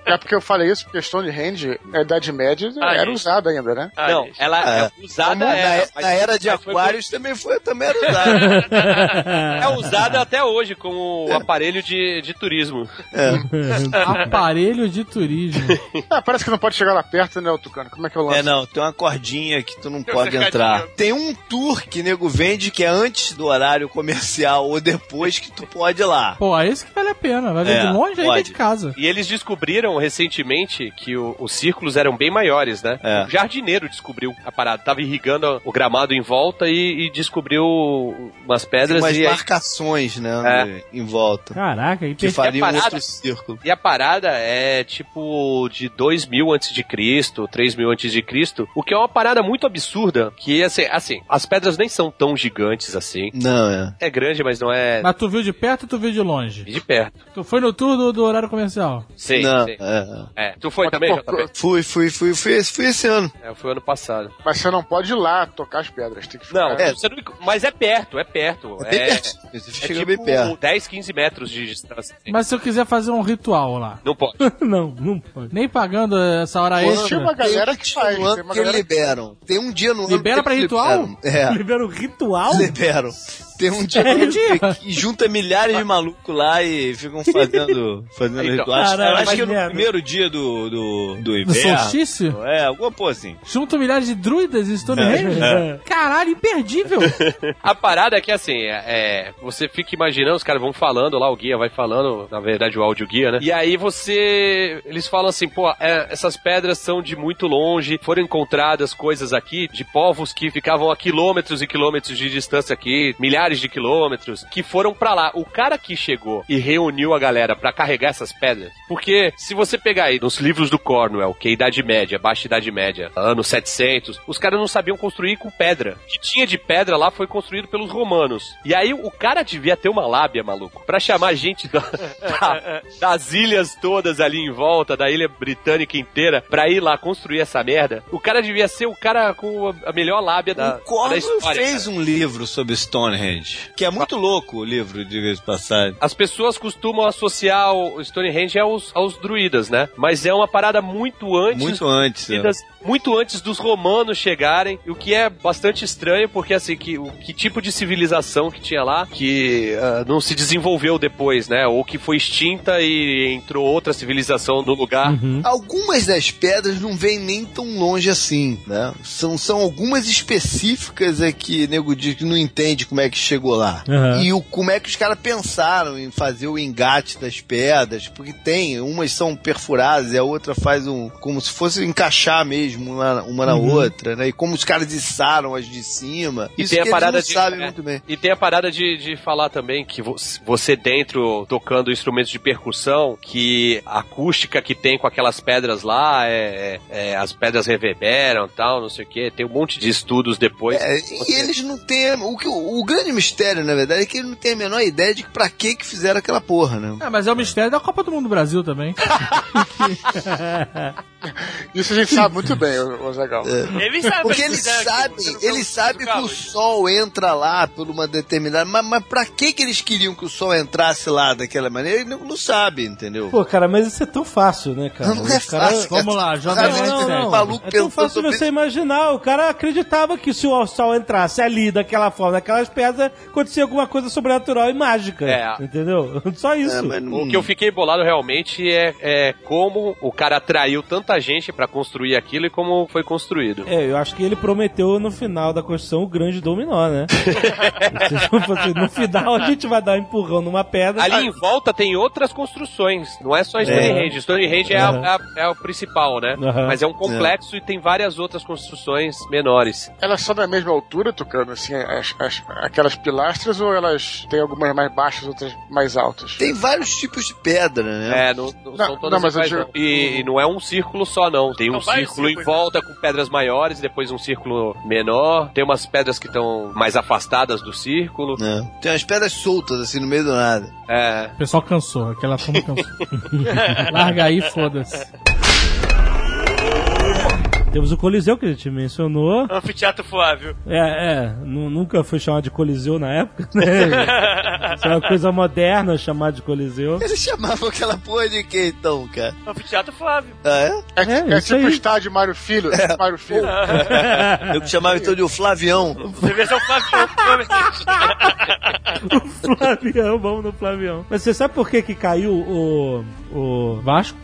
É porque eu falei isso, porque Stonehenge, na Idade Média, Ah, era gente. usada ainda, né? Ah, Não, gente. ela Ah, é usada na, é, na era de mas foi- Aquários também foi também era usada. É usada até hoje como aparelho de, de turismo. Aparelho de turismo. Ah, parece que não pode chegar lá perto, né? O Tucano? Como é que eu lanço? É, não, tem uma cordinha que tu não Tem um pode entrar. Tem um tour que nego vende que é antes do horário comercial ou depois que tu pode ir lá. Pô, é isso que vale a pena. Vai ver É, de longe aí é de casa. E eles descobriram recentemente que o- os círculos eram bem maiores, né? É. O jardineiro descobriu a parada. Tava irrigando o gramado em volta e, e descobriu umas pedras umas e, aí- marcações, né, em volta. Caraca, e Que fariam parada- outro círculo. e a parada é tipo de 2 mil antes de Cristo, 3 mil antes de Cristo, o que é uma parada muito absurda, que assim, assim, as pedras nem são tão gigantes assim. Não, é. É grande, mas não é Mas tu viu de perto ou tu viu de longe? de perto. Tu foi no tour do, do horário comercial. Sei, não, sei. é. É, tu foi também, Pô, JP? Fui, fui, fui, fui, esse- fui esse ano. É, foi ano passado. Mas você não pode ir lá tocar as pedras. Tem que ficar... Não, É. você não- mas é perto, é perto. É bem É, perto. É chega tipo bem perto. 10, 15 metros de distância. Mas se eu quiser fazer um ritual lá, Não pode. não, não pode. nem pagando essa hora Quando- extra. Tinha uma galera tem um que dia faz, tem uma que liberam. Tem um dia no ano Libera que pra ritual? liberam. É. Libera o ritual? Liberam. Tem um dia que, junta milhares de malucos lá e ficam fazendo, fazendo Então, rituais. caralho, Eu acho que é no merda. primeiro dia do, do, do Do inverno. solstício? É, alguma porra assim. Junto milhares de druidas em Stonehenge? É. Caralho, imperdível! A parada é que assim, é, é, você fica imaginando, os caras vão falando lá, o guia vai falando, na verdade o áudio guia, né? E aí você. Eles falam assim, pô, é, essas pedras são de muito longe, foram encontradas coisas aqui de povos que ficavam a quilômetros e quilômetros de distância aqui, milhares de quilômetros, que foram pra lá. O cara que chegou e reuniu a galera pra carregar essas pedras, porque se você pegar aí nos livros do Cornwell, que é Idade Média, Baixa Idade Média, anos 700, os caras não sabiam construir com pedra. O que tinha de pedra lá foi construído pelos romanos. E aí o cara devia ter uma lábia, maluco, pra chamar gente da- da- das ilhas todas ali em volta, da ilha britânica inteira, pra ir lá construir essa merda. O cara devia ser o cara com a melhor lábia da, o da história. fez cara. um livro sobre Stonehenge, que é muito louco o livro, diga-se de passagem. As pessoas costumam associar o Stonehenge aos, aos druidas, né? Mas é uma parada muito antes Muito antes. é. vidas muito antes dos romanos chegarem, o que é bastante estranho, porque assim, que, o que tipo de civilização que tinha lá que ah, não se desenvolveu depois, né? Ou que foi extinta e entrou outra civilização no lugar. Uhum. Algumas das pedras não vêm nem tão longe assim, né? São, são algumas específicas é que nego diz que não entende como é que chegou lá. Aham. E o, como é que os caras pensaram em fazer o engate das pedras, porque tem, umas são perfuradas e a outra faz um, como se fosse encaixar mesmo uma, uma na Uhum. outra, né? E como os caras içaram as de cima. E Isso tem a parada eles de- é. muito bem. E tem a parada de, de falar também que vo- você dentro, tocando instrumentos de percussão, que a acústica que tem com aquelas pedras lá, é, é- é, as pedras reverberam tal, não sei o que. Tem um monte de estudos depois. É, Você- e eles não têm. O, que, o grande mistério, na verdade, é que eles não têm a menor ideia de pra que que fizeram aquela porra, né? É, mas é o mistério da Copa do Mundo Brasil também. Isso a gente sabe muito bem, o, Zagal. Eles sabem Porque que eles fizeram sabem, aquilo, eles sabem que o sol entra lá por uma determinada. Mas, mas pra que que eles queriam que o sol entrasse lá daquela maneira? Eles não, não sabem, entendeu? Pô, cara, mas isso é tão fácil, né, cara? não é Os cara- fácil. Vamos lá, Jovem Cara, Nerd não, não, maluco É tão fácil você imaginar. O cara acreditava que se o sol entrasse ali daquela forma, daquelas pedras, acontecia alguma coisa sobrenatural e mágica. É. Entendeu? Só isso. É, O que eu fiquei bolado realmente é, é como o cara atraiu tanta gente pra construir aquilo e como foi construído. É, eu acho que ele prometeu no final da construção o grande dominó, né? No final a gente vai dar um empurrão numa pedra. Ali em volta tem outras construções, não é só Stonehenge. Stonehenge é, a- Aham. é, a- é o principal, né? Aham. Mas é um complexo e tem várias outras construções menores. Elas são da mesma altura, Tucano, assim, as, as- aquelas pilastras, ou elas têm algumas mais baixas, outras mais altas? Tem vários tipos de pedra, né? É, não, não Não, são todas não, mas eu iguais, digo- não. E, e não é um círculo só, não. Tem um círculo em volta com pedras maiores, depois um círculo menor. Tem umas pedras que estão mais afastadas do círculo. Né? Tem umas pedras soltas, assim, no meio do nada. É. O pessoal cansou, aquela turma cansou. Larga aí, foda-se. Temos o Coliseu que a gente mencionou. Anfiteatro Flávio. É, é, nu- nunca foi chamado de Coliseu na época, né? Isso é uma coisa moderna chamar de Coliseu. Eles chamavam aquela porra de quê, então, cara? Anfiteatro Flávio. Ah, é? É, É, é tipo o aí. estádio Mário Filho. Mário Filho. Eu que chamava então de o Flavião. Devia ser o Flávio. o Flavião, vamos no Flavião. Mas você sabe por que que caiu o, o Vasco?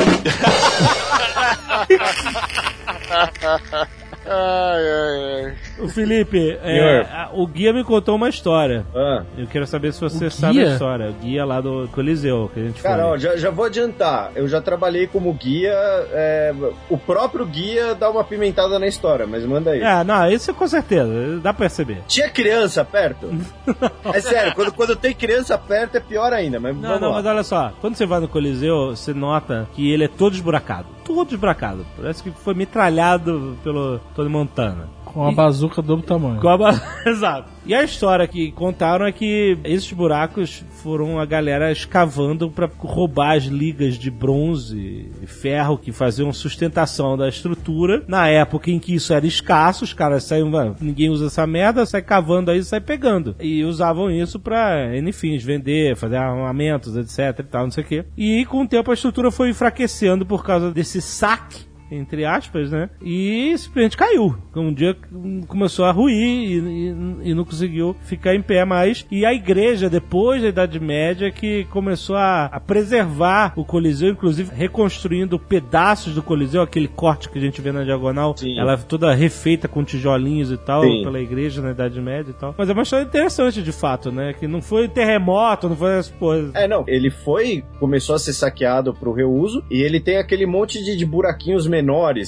Ai, ai, ai. O Felipe, é, a- o guia me contou uma história. Ah. Eu quero saber se você sabe a história. O guia lá do Coliseu que a gente Cara, foi. ó, já, já vou adiantar. Eu já trabalhei como guia. é, o próprio guia dá uma pimentada na história, mas manda aí. É, não, isso com certeza, dá pra perceber. Tinha criança perto? é sério, quando, quando tem criança perto é pior ainda, mas Não, vamos não, lá. mas olha só, quando você vai no Coliseu, você nota que ele é todo esburacado. Todo esburacado. Parece que foi metralhado pelo Tony Montana. Com a bazuca do tamanho. Com a ba- Exato. E a história que contaram é que esses buracos foram a galera escavando pra roubar as ligas de bronze e ferro que faziam sustentação da estrutura. Na época em que isso era escasso, os caras saíam, "Ah, ninguém usa essa merda, sai cavando aí e sai pegando. E usavam isso pra, enfim, vender, fazer armamentos, etc e tal, não sei o quê. E com o tempo a estrutura foi enfraquecendo por causa desse saque entre aspas, né? E simplesmente caiu. Um dia começou a ruir e, e- e não conseguiu ficar em pé mais. E a igreja, depois da Idade Média, que começou a, a preservar o Coliseu, inclusive reconstruindo pedaços do Coliseu, aquele corte que a gente vê na diagonal, Sim. ela é toda refeita com tijolinhos e tal, Sim. pela igreja na Idade Média e tal. Mas é uma história interessante, de fato, né? Que não foi terremoto, não foi as coisas. É, não, ele foi, começou a ser saqueado pro reuso, e ele tem aquele monte de, de buraquinhos menores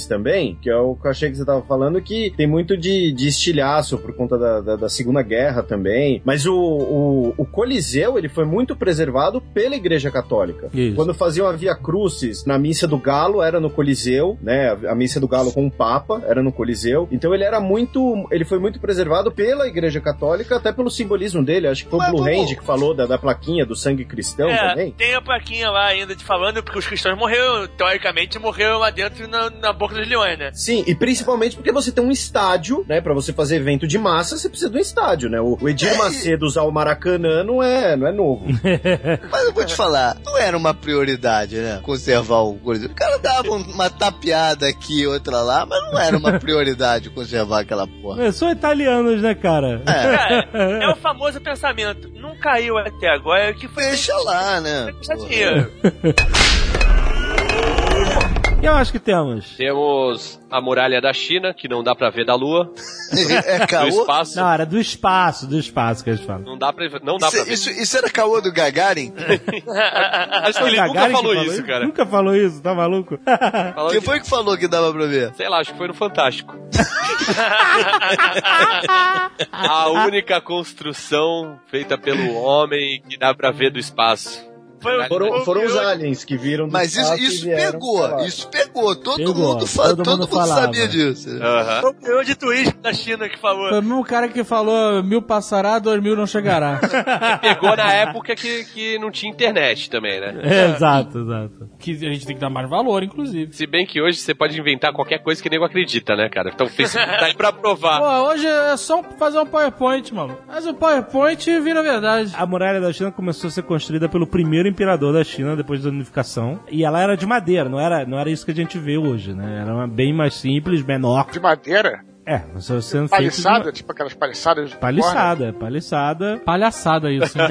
também, que é o que eu achei que você tava falando, que tem muito de, de estilhaço por conta da, da, da Segunda Guerra também. Mas o, o, o Coliseu, ele foi muito preservado pela Igreja Católica. Isso. Quando faziam a Via Crucis na Missa do Galo, era no Coliseu, né? A Missa do Galo com o Papa era no Coliseu. Então ele era muito, ele foi muito preservado pela Igreja Católica, até pelo simbolismo dele. Acho que foi Mas o Blue vamos- Hand que falou da, da plaquinha do sangue cristão É, também. tem a plaquinha lá ainda de falando porque os cristãos morreram, teoricamente morreram lá dentro na, na boca dos leões, né? Sim, e principalmente porque você tem um estádio, né? Pra você fazer evento de massa, você precisa de um estádio, né? O, o Edir Macedo usar o Maracanã não é, não é novo. Mas eu vou te falar, não era uma prioridade, né? Conservar o Coliseu. O cara dava um- uma tapeada aqui, outra lá, mas não era uma prioridade conservar aquela porra. É, São italianos, né, cara? É, Cara, é o famoso pensamento. Não caiu até agora, o que foi deixa lá, né? Deixa dinheiro. E eu acho que temos. Temos a muralha da China, que não dá pra ver da Lua, É do caô? espaço. Não, era do espaço, do espaço que eles falam. Não dá pra, não dá pra Isso, ver. isso, isso era caô do Gagarin? Acho que ele nunca que falou isso, isso? cara. Nunca falou isso, tá maluco? Falou Quem que- foi que falou que dava pra ver? Sei lá, acho que foi no Fantástico. a única construção feita pelo homem que dá pra ver do espaço. Foi, Foram, foram os aliens que viram do Mas isso, isso vieram pegou, falar. isso pegou. Todo Pegou, mundo, todo todo mundo sabia disso. Aham. Foi o de twist da China que falou. Foi o mesmo cara que falou mil passará, dois mil não chegará. Pegou na época que, que não tinha internet também, né? É, exato, exato. Que a gente tem que dar mais valor, inclusive. Se bem que hoje você pode inventar qualquer coisa que nego acredita, né, cara? Então o Facebook tá aí pra provar. Pô, hoje é só fazer um PowerPoint, mano. Mas o PowerPoint vira verdade. A muralha da China começou a ser construída pelo primeiro imperador da China depois da unificação. E ela era de madeira, não era, não era isso que a gente vê hoje, né? Era uma bem mais simples, menor. De madeira? É, você sendo feito de Tipo aquelas paliçadas de Paliçada, paliçada Palhaçada isso. né?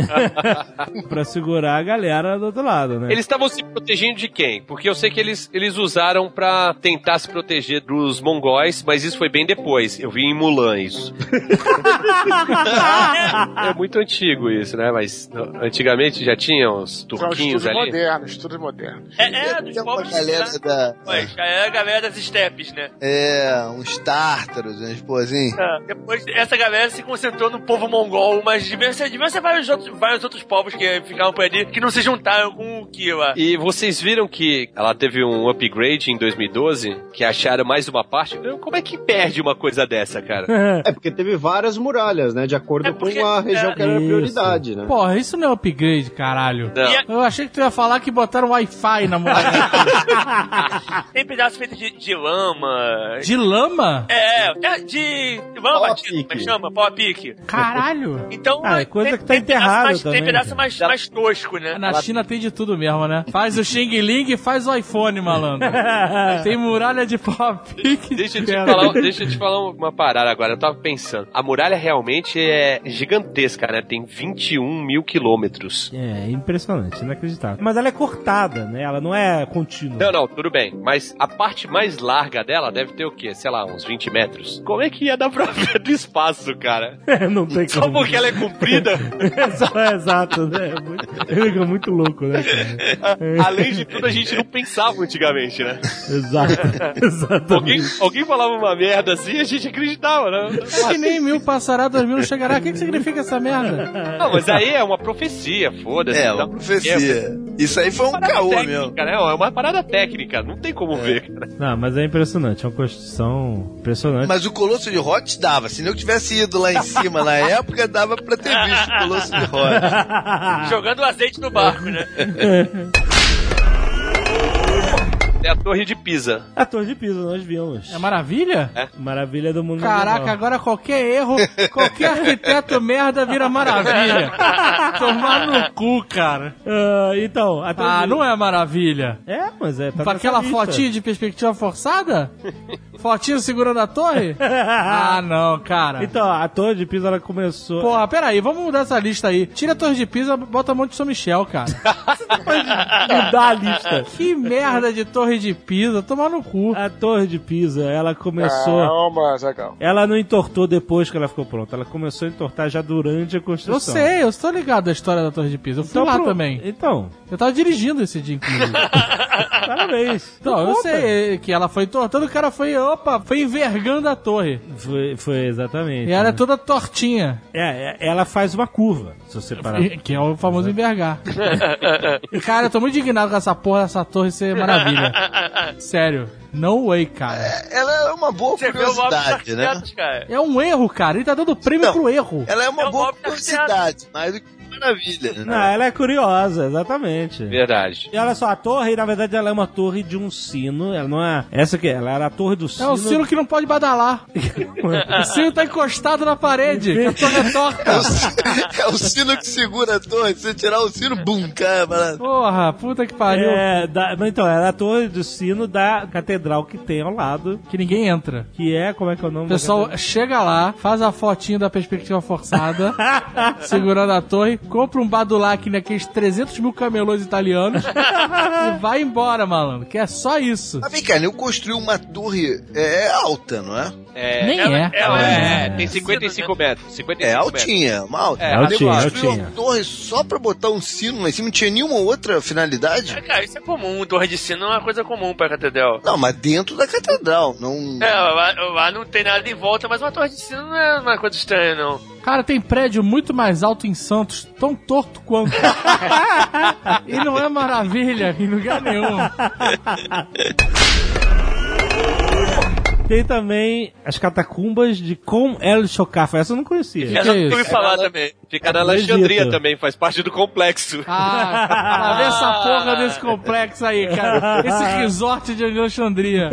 pra segurar a galera do outro lado, né? Eles estavam se protegendo de quem? Porque eu sei que eles, eles usaram pra tentar se proteger dos mongóis, mas isso foi bem depois. Eu vi em Mulan isso. é muito antigo isso, né? Mas antigamente já tinha os turquinhos estudos ali. modernos, estudos modernos. É, é, dos povos galera de da. Já é a galera das estepes, né? É, uns tártaros, uns pô assim. É, Depois, essa galera se concentrou no povo mongol, mas deviam ser, deviam ser vários, outros, vários outros povos que ficavam por ali que não se juntaram com o Ki lá. E vocês viram que ela teve um upgrade em 2012, que acharam mais uma parte? Como é que perde uma coisa dessa, cara? É, porque teve várias muralhas, né? De acordo É porque- com a região é, que era isso. prioridade, né? Porra, isso não é upgrade, caralho. Não. A- Eu achei que tu ia falar que botaram Wi-Fi na muralha. Tem pedaço feito de, de lama. De lama? É, É, de. Vamos, batido, como é chama? Pau a pique. Caralho! Então. Ah, é coisa tem- que tá tem mais, também, Tem pedaço mais, mais tosco, né? Na China tem de tudo mesmo, né? Faz o Xing Ling e faz o iPhone, malandro. tem muralha de pau a pique. Deixa eu, te falar, deixa eu te falar uma parada agora. Eu tava pensando. A muralha realmente é gigantesca, né? Tem 21 mil quilômetros. É, impressionante, inacreditável. Mas ela é cortada, né? Ela não é contínua. Não, não, tudo bem. Mas a parte mais larga dela deve ter o quê? Sei lá, uns 20 metros. Como é que ia dar pra ver do espaço, cara? não tem Só como. porque ela é comprida? Só- é, exato, né? É muito, é muito louco, né, cara? Além de tudo, a gente não pensava antigamente, né? Exato. Exatamente. Alguém, alguém falava uma merda assim e a gente acreditava, né? É que nem mil passará, dois mil não chegará. O que, que significa essa merda? Não, mas aí é uma profecia, foda-se. É, uma profecia. Isso aí foi um caô técnica, mesmo. né? É uma parada técnica, não tem como ver, cara. Não, mas é impressionante. É uma construção impressionante. Mas o Colosso de Rhodes dava. Se eu tivesse ido lá em cima na época, dava pra ter visto o Colosso de Rhodes. Jogando o azeite no barco, né? É a Torre de Pisa. A Torre de Pisa, nós vimos. É maravilha? Maravilha do mundo Caraca, agora qualquer erro, qualquer arquiteto merda vira maravilha. Tomar no cu, cara. Ah, então, a Torre Ah, de... não é maravilha. É, mas é... Tá aquela lista. fotinha de perspectiva forçada? Fotinho segurando a torre? Ah, não, cara. Então, a Torre de Pisa, ela começou... Porra, peraí, vamos mudar essa lista aí. Tira a Torre de Pisa, bota a Monte de São Michel, cara. mudar a lista. Que merda de Torre de Pisa, tomar no cu. A Torre de Pisa, ela começou... Calma, Zagal. Ela não entortou depois que ela ficou pronta. Ela começou a entortar já durante a Eu construção. sei, eu estou ligado à história da Torre de Pisa. Eu fui Então, lá pro- também. Então, Eu tava dirigindo esse dia, inclusive. parabéns. Então, eu sei que ela foi entortando, o cara foi, opa, foi envergando a torre. Foi, foi exatamente. E ela é né? toda tortinha. É, é, ela faz uma curva, se você parar. Que é o famoso envergar. E, cara, eu tô muito indignado com essa porra dessa torre ser maravilha. Sério. No way, cara. Ela é uma boa Você curiosidade, né? cara. É um erro, cara. Ele tá dando prêmio Não. pro erro. Ela é uma É boa curiosidade, mais do que maravilha. né? Não, ela é curiosa, exatamente. Verdade. E olha só, a torre, na verdade, ela é uma torre de um sino. Ela não é. Essa que é, ela era a torre do É sino. um sino que não pode badalar. o sino tá encostado na parede. A torre é torta. É o, é o sino que segura a torre. Se você tirar o sino, bum, cai, malandro. Porra, puta que pariu. É, da, mas então, ela é a torre do sino da catedral que tem ao lado. Que ninguém entra. Que é, como é que é o nome O da pessoal chega lá, faz a fotinha da perspectiva forçada, segurando a torre, compra um badulac naqueles 300 mil camelôs italianos e vai embora, malandro. Que é só isso. Mas vem cá, eu construí uma torre é, alta, não é? É, Nem ela- é. ela é, É. tem 55 metros. 55 É metros. altinha, uma alta. É, altinha, altinha. uma torre só pra botar um sino lá em cima, não tinha nenhuma outra finalidade? É, cara, isso é comum. Torre de sino é uma coisa comum pra catedral. Não, mas dentro da catedral, não... É, lá, lá não tem nada em volta, mas uma torre de sino não é uma coisa estranha, não. Cara, tem prédio muito mais alto em Santos, tão torto quanto. e não é maravilha em lugar nenhum. Tem também as catacumbas de Com El Chocafa. Essa eu não conhecia. Que Essa é eu ouvi falar também. Fica na É Alexandria também, faz parte do complexo. Ah, pra ver essa porra desse complexo aí, cara. Esse resort de Alexandria.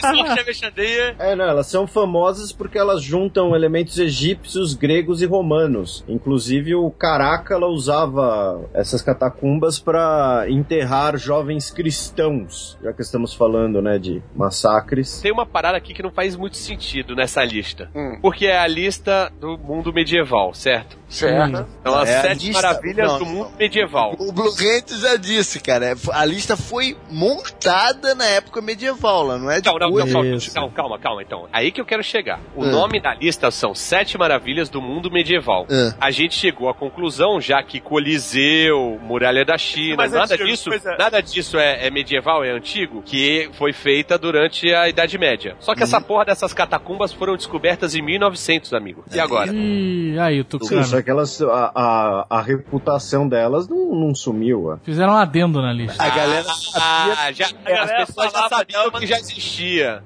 Sorte Alexandria. É, não, elas são famosas porque elas juntam elementos egípcios, gregos e romanos. Inclusive o Caracalla usava essas catacumbas para enterrar jovens cristãos, já que estamos falando, né, de massacres. Tem uma parada aqui que não faz muito sentido nessa lista. Hum. Porque é a lista do mundo medieval, certo? Certo. Então, as É a sete lista- maravilhas não, do mundo medieval. O Blue Rent já disse, cara, é, a lista foi montada na época medieval, lá, não é de Não, não, não, hoje. calma, calma, calma, então. Aí que eu quero chegar. O Ah. nome da lista são Sete Maravilhas do Mundo Medieval. Ah. A gente chegou à conclusão, já que Coliseu, Muralha da China, Mais nada antigo, disso, é. nada disso é, é medieval, é antigo, que foi feita durante a Idade Média. Só que essa porra dessas catacumbas foram descobertas em 1900, amigo. E agora? E aí, o Tucano? Sim, aquelas. A, a, a reputação delas não, não sumiu. ó. Fizeram um adendo na lista. A galera Ah, já, galera as pessoas já sabiam dela, que já existia.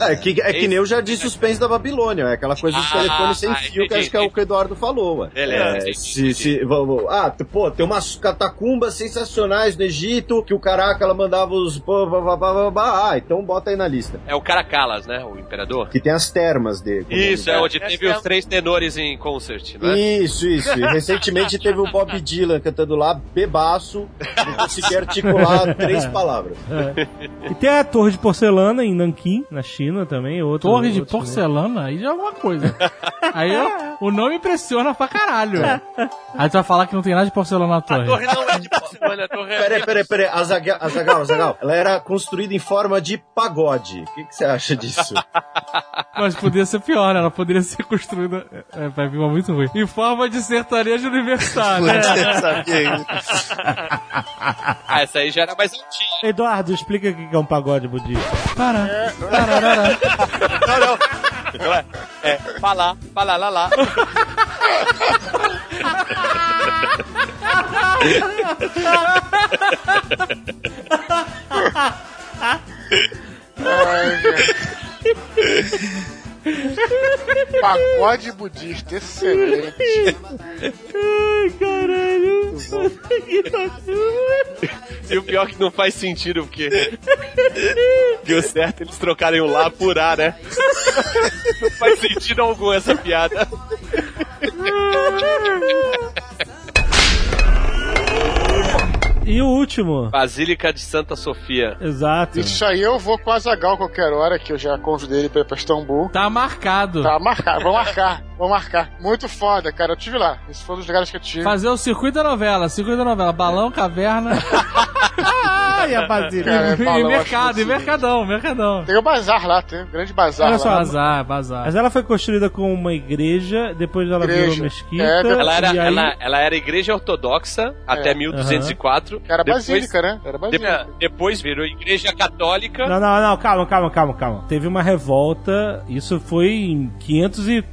É que, é que nem eu já disse os pens da Babilônia, é aquela coisa de Ah, telefone sem ah, fio, que acho que é o que o Eduardo falou, ué. Beleza, É, entendi, se, entendi. se, vamos- ah, pô, tem umas catacumbas sensacionais no Egito, que o caraca, ela mandava os... Ah, então bota aí na lista. É o Caracalas, né? O imperador. Que tem as termas dele. Isso, é onde Essa teve é os a- três tenores em concert, né? Isso, isso. E recentemente teve o Bob Dylan cantando lá, bebaço, não conseguia articular três palavras. E tem a Torre de Porcelana em Nanquim, na China também. Outro, Torre de outro- porcelana, aí já é alguma coisa. Aí ó, o nome impressiona pra caralho. Aí tu vai falar que não tem nada de porcelana na A torre. torre não é de porcelana, a torre é. Peraí, peraí, peraí. Azaghal, Azaghal, Azaghal. Ela era construída em forma de pagode. O que, que você acha disso? Mas podia ser pior, né? Ela poderia ser construída. É, vai vir uma muito ruim. Em forma de sertanejo universitário. Sabia? Ah, essa aí já era mais antiga. Eduardo, explica o que é um pagode budista. Para. Pararara. Não, não. Então é, é falar, falar, lá, lá. Pagode budista, excelente. Ai, caralho. E o pior é que não faz sentido, porque. Deu certo eles trocarem o lá por A, né? Não faz sentido algum essa piada. E o último. Basílica de Santa Sofia. Exato. Isso aí eu vou com o Azagal qualquer hora, que eu já convidei ele pra ir pra Istambul. Tá marcado. Tá, marcar, vou marcar, vou marcar. Muito foda, cara. Eu tive lá. Esse foi um dos lugares que eu tive. Fazer o circuito da novela, circuito da novela, balão, caverna Ai, a Basílica. Cara, é e balão, mercado, acho e mercadão, mercadão. Tem o bazar lá, tem um grande bazar Olha lá. só, Bazar, bazar. Mas ela foi construída como uma igreja, depois ela Igreja. virou mesquita. É, Ela era, e aí- ela, ela era igreja ortodoxa até É. 1204. Era Depois- basílica, né? Era basílica. de- depois virou igreja católica. Não, não, não, calma, calma, calma, calma. Teve uma revolta, isso foi em 500 e,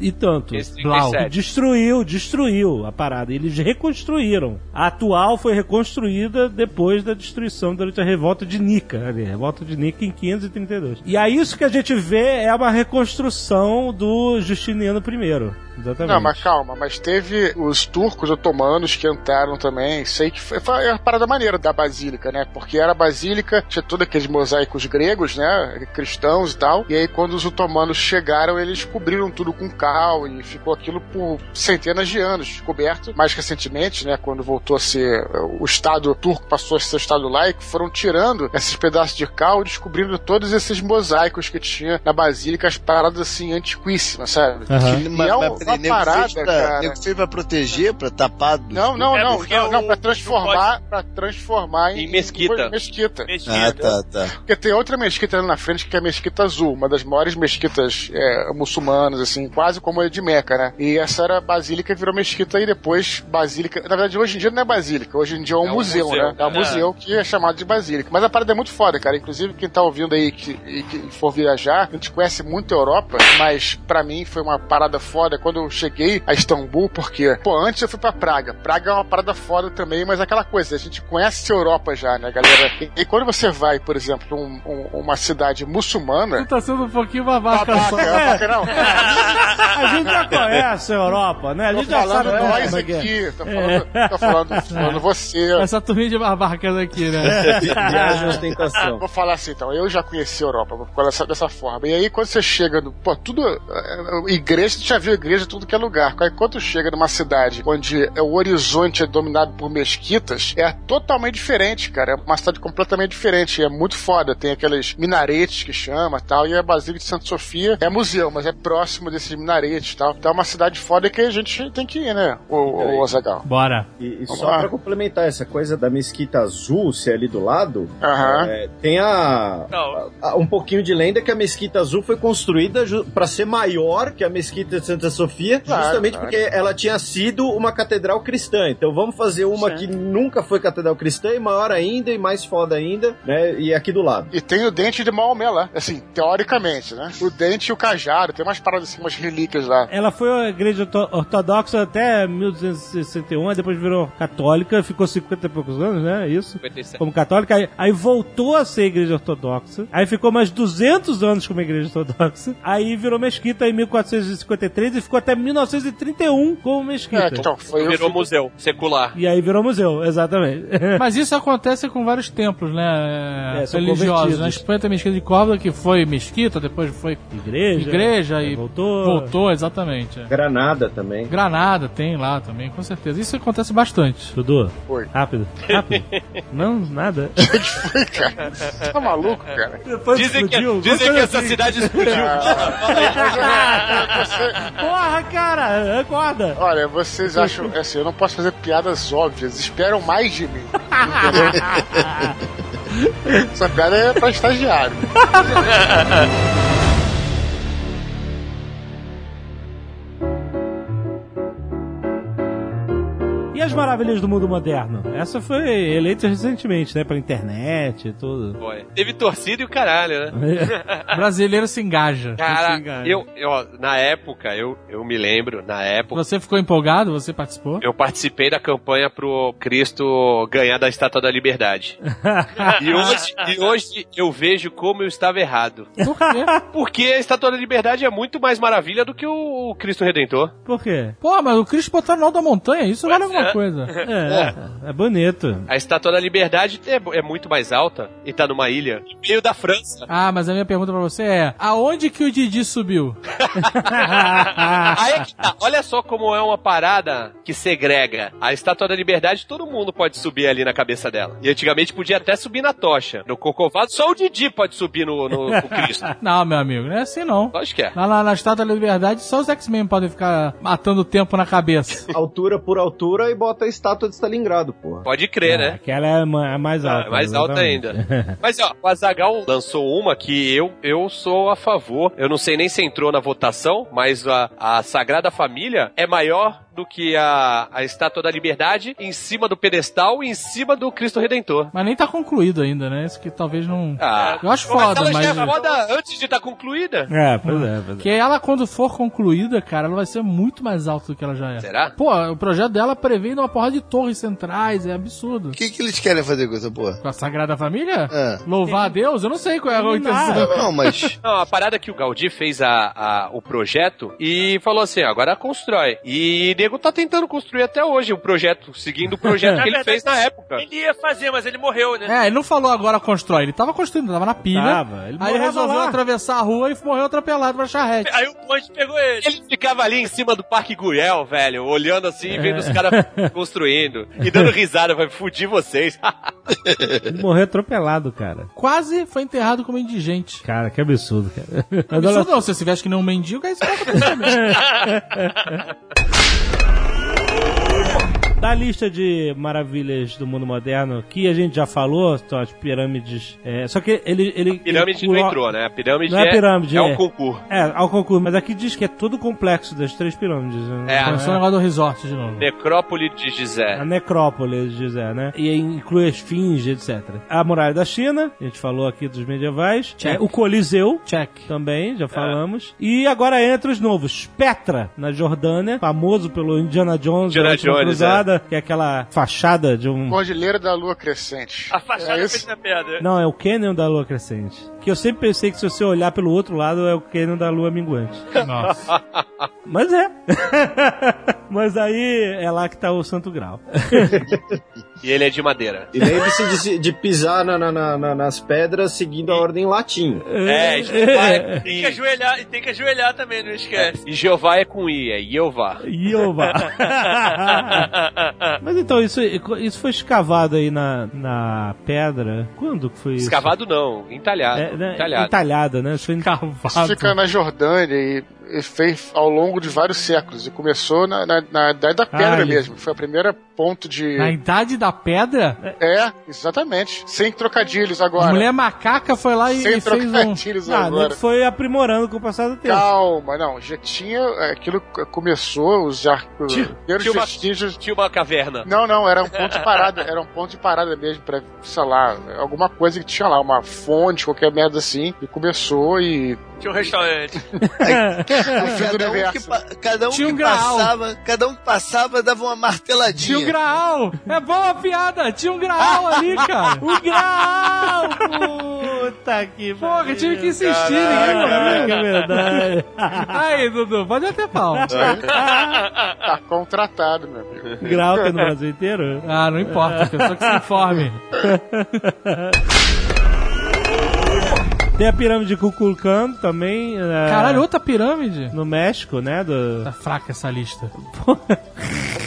e, tanto. Blau. 37. Destruiu, destruiu a parada. Eles reconstruíram. A atual foi reconstruída depois da destruição durante a revolta de Nica. Ali, revolta de Nica em 532. E aí isso que a gente vê é uma reconstrução do Justiniano I. Exatamente. Não, mas calma, mas teve os turcos otomanos que entraram também. Sei que foi, foi a parada maneira da basílica, né? Porque era a basílica, tinha todos aqueles mosaicos gregos, né? Cristãos e tal. E aí, quando os otomanos chegaram, eles cobriram tudo com cal e ficou aquilo por centenas de anos coberto. Mais recentemente, né? Quando voltou a ser o Estado turco passou a ser o Estado laico, foram tirando esses pedaços de cal e descobrindo todos esses mosaicos que tinha na basílica, as paradas assim antiquíssimas, sabe? Aham. E Mas, é um- mas uma nego parada, pra, cara. fez pra proteger, pra tapar do... Não, não, É não, não, o- não, pra não transformar, pra transformar em, Em mesquita. em mesquita. Mesquita. Ah, tá, tá. Porque tem outra mesquita ali na frente que é a mesquita azul, uma das maiores mesquitas é, muçulmanas, assim, quase como a de Meca, né? E essa era a basílica, virou mesquita e depois basílica. Na verdade, hoje em dia não é basílica, hoje em dia é um É um museu, museu. né? É um É. museu que é chamado de basílica. Mas a parada é muito foda, cara. Inclusive, quem tá ouvindo aí que, e que for viajar, a gente conhece muito a Europa, mas pra mim foi uma parada foda quando eu cheguei a Istambul, porque, pô, antes eu fui pra Praga. Praga é uma parada foda também, mas é aquela coisa, a gente conhece a Europa já, né, galera? E, e quando você vai, por exemplo, pra um- um- uma cidade muçulmana. Tu tá sendo um pouquinho babaca só. Babaca, babaca, não. A gente já conhece a Europa, né? A Tô gente já sabe falando nós como é é. aqui, tô falando, tô falando, tô falando você. Essa turminha de babacas aqui, né? Viagem ostentação. Vou falar assim, então, eu já conheci a Europa, vou falar dessa, dessa forma. E aí, quando você chega no. Pô, tudo. é, Igreja, tu já viu igreja em tudo que é lugar. Aí, quando tu chega numa cidade onde é, o horizonte é dominado por mesquitas, é totalmente diferente, cara. É uma cidade completamente diferente. É muito foda. Tem aqueles minaretes que chama tal. E a Basílica de Santa Sofia é museu, mas é próximo desses minaretes e tal. Então é uma cidade foda que a gente tem que ir, né? O, o Azagal. Bora. E, e só lá. pra complementar essa coisa da mesquita azul ser ali do lado, é, tem a, a- a- um pouquinho de lenda que a mesquita azul foi construída pra ser maior que a mesquita de Santa Sofia, Claro, justamente claro. porque ela tinha sido uma catedral cristã. Então vamos fazer uma Sim. que nunca foi catedral cristã e maior ainda e mais foda ainda, né? E aqui do lado. E tem o dente de Maomé lá, assim, teoricamente, né? O dente e o cajado, tem umas paradas assim, umas relíquias lá. É ela foi a igreja orto- ortodoxa até 1261, aí depois virou católica, ficou 50 e poucos anos, né? Isso. 57. Como católica, aí, aí voltou a ser igreja ortodoxa, aí ficou mais 200 anos como igreja ortodoxa, aí virou mesquita em 1453 e ficou até 1931 como É, mesquita. então, foi Virou eu, museu secular. E aí virou museu, exatamente. Mas isso acontece com vários templos, né? É, religiosos. Na Espanha tem a mesquita de Córdoba, que foi mesquita, depois foi igreja. igreja e voltou. voltou, exatamente. é. Granada também. Granada tem lá também, com certeza. Isso acontece bastante. Dudu, Foi. rápido, rápido. Não, nada. fui, cara. Você tá maluco, cara? Depois Dizem que, explodiu, dizem que essa coisa cidade explodiu. assim. Porra, cara, acorda. Olha, vocês acham, assim, eu não posso fazer piadas óbvias, esperam mais de mim. Essa piada é pra estagiário. As maravilhas do mundo moderno? Essa foi eleita recentemente, né? Pela internet e tudo. Foi. Teve torcida e o caralho, né? Brasileiro se engaja. Cara, engaja. eu, eu, na época, eu, eu me lembro, na época, Você ficou empolgado? Você participou? eu participei da campanha pro Cristo ganhar da Estátua da Liberdade. E hoje, e hoje eu vejo como eu estava errado. Por quê? Porque a Estátua da Liberdade é muito mais maravilha do que o Cristo Redentor. Por quê? Pô, mas o Cristo botaram no alto da montanha, isso vale alguma coisa. É, é bonito. A Estátua da Liberdade é, é muito mais alta e tá numa ilha, no meio da França. Ah, mas a minha pergunta pra você é: aonde que o Didi subiu? Aí é que tá. Olha só como é uma parada que segrega. A Estátua da Liberdade, todo mundo pode subir ali na cabeça dela. E antigamente podia até subir na tocha. No Cocovado, só o Didi pode subir no, no, no Cristo. Não, meu amigo, não é assim não. Lógico que é. Lá na, na Estátua da Liberdade, só os X-Men podem ficar matando o tempo na cabeça. Altura por altura e bota a estátua de Stalingrado, porra. Pode crer, né? Aquela é ma- a mais alta. Ah, mais alta exatamente. ainda. Mas ó, o Azagal lançou uma que eu, eu sou a favor. Eu não sei nem se entrou na votação, mas a, a Sagrada Família é maior do que a, a Estátua da Liberdade em cima do pedestal e em cima do Cristo Redentor. Mas nem tá concluído ainda, né? Isso que talvez não. Ah, Eu acho mas foda, ela mas. já é foda antes de estar concluída. É, pois é, pois é. Que ela, quando for concluída, cara, ela vai ser muito mais alta do que ela já é. Será? Pô, o projeto dela prevê uma porrada de torres centrais, é absurdo. O que, que eles querem fazer com essa porra? Com a Sagrada Família? É. Louvar a Deus? Eu não sei qual é a intenção. Não, mas. Não, a parada é que o Gaudí fez a, a- o projeto e falou assim, agora constrói. E nego tá tentando construir até hoje o projeto, seguindo o projeto que ele fez na época. Ele ia fazer, mas ele morreu, né? É, ele não falou agora constrói, ele tava construindo, tava na pilha. Tava, ele aí ele resolveu lá. atravessar a rua e morreu atropelado pra charrete. Aí o bonde pegou ele. Ele ficava ali em cima do Parque Gurel, velho, olhando assim e vendo os caras construindo. E dando risada, vai fudir vocês. Ele morreu atropelado, cara. Quase foi enterrado como indigente. Cara, que absurdo, cara. Absurdo não, se você veste que nem um mendigo, aí você vai acontecer mesmo. Da lista de maravilhas do mundo moderno, que a gente já falou, são as pirâmides. é, só que ele. ele pirâmide ele- não entrou, né? A pirâmide Não é é, pirâmide, é é. um concurso. É, ao concurso, mas aqui diz que é todo o complexo das três pirâmides. né? É, Começou o negócio do resort de novo. Necrópole de Gizé. A necrópole, dizer, né? E aí inclui a esfinge, etc. A muralha da China, a gente falou aqui dos medievais. Check. É, o Coliseu, Check. também, já falamos. E agora entra os novos. Petra, na Jordânia, famoso pelo Indiana Jones, Indiana Jones, Cruzada, que é aquela fachada de um... Cordilheira da Lua Crescente. A fachada é isso? na pedra. Não, é o Canyon da Lua Crescente. Que eu sempre pensei que se você olhar pelo outro lado é o Canyon da Lua Minguante. Nossa. Mas é. Mas aí é lá que tá o Santo Grau. E ele é de madeira. E lembre-se de, de pisar na- na- na- na- nas pedras seguindo a ordem latim. É, Jeová é com Tem que I. ajoelhar, e tem que ajoelhar também, não esquece. E Jeová é com I, é Jeová. Iova. Mas então, isso, isso foi escavado aí na, na pedra. Quando que foi isso? Escavado não, entalhado. É, né? entalhado. Entalhada, né? Isso foi Isso Cavado. fica na Jordânia e, e fez ao longo de vários séculos. E começou na, na, na Idade da Pedra Ah, isso. mesmo. Foi a primeira ponto de. Na idade da pedra, É, exatamente. Sem trocadilhos agora. mulher macaca foi lá e, Sem e fez um. trocadilhos Ah, agora. nego foi aprimorando com o passar do tempo. Calma, não, já tinha. Aquilo começou, os ar- os Tinha- primeiros tinha uma- vestígios. Tinha uma caverna. Não, não, era um ponto de parada, era um ponto de parada mesmo, pra, sei lá, alguma coisa que tinha lá, uma fonte, qualquer merda assim, e começou e. Tinha um restaurante. Cada um, que, cada um Tinha um que graal. passava, cada um que passava dava uma marteladinha. Tinha um graal! É boa a piada! Tinha um graal ali, cara! O grau! Puta que Porra, tive que insistir, ninguém morreu. É verdade. Aí, Dudu, pode até pau. Tá contratado, meu amigo. Grau que é no Brasil inteiro? Ah, não importa, pessoa que se informe. Tem a pirâmide de Kukulkan também. é, Caralho, outra pirâmide? No México, né? Do... Tá fraca essa lista.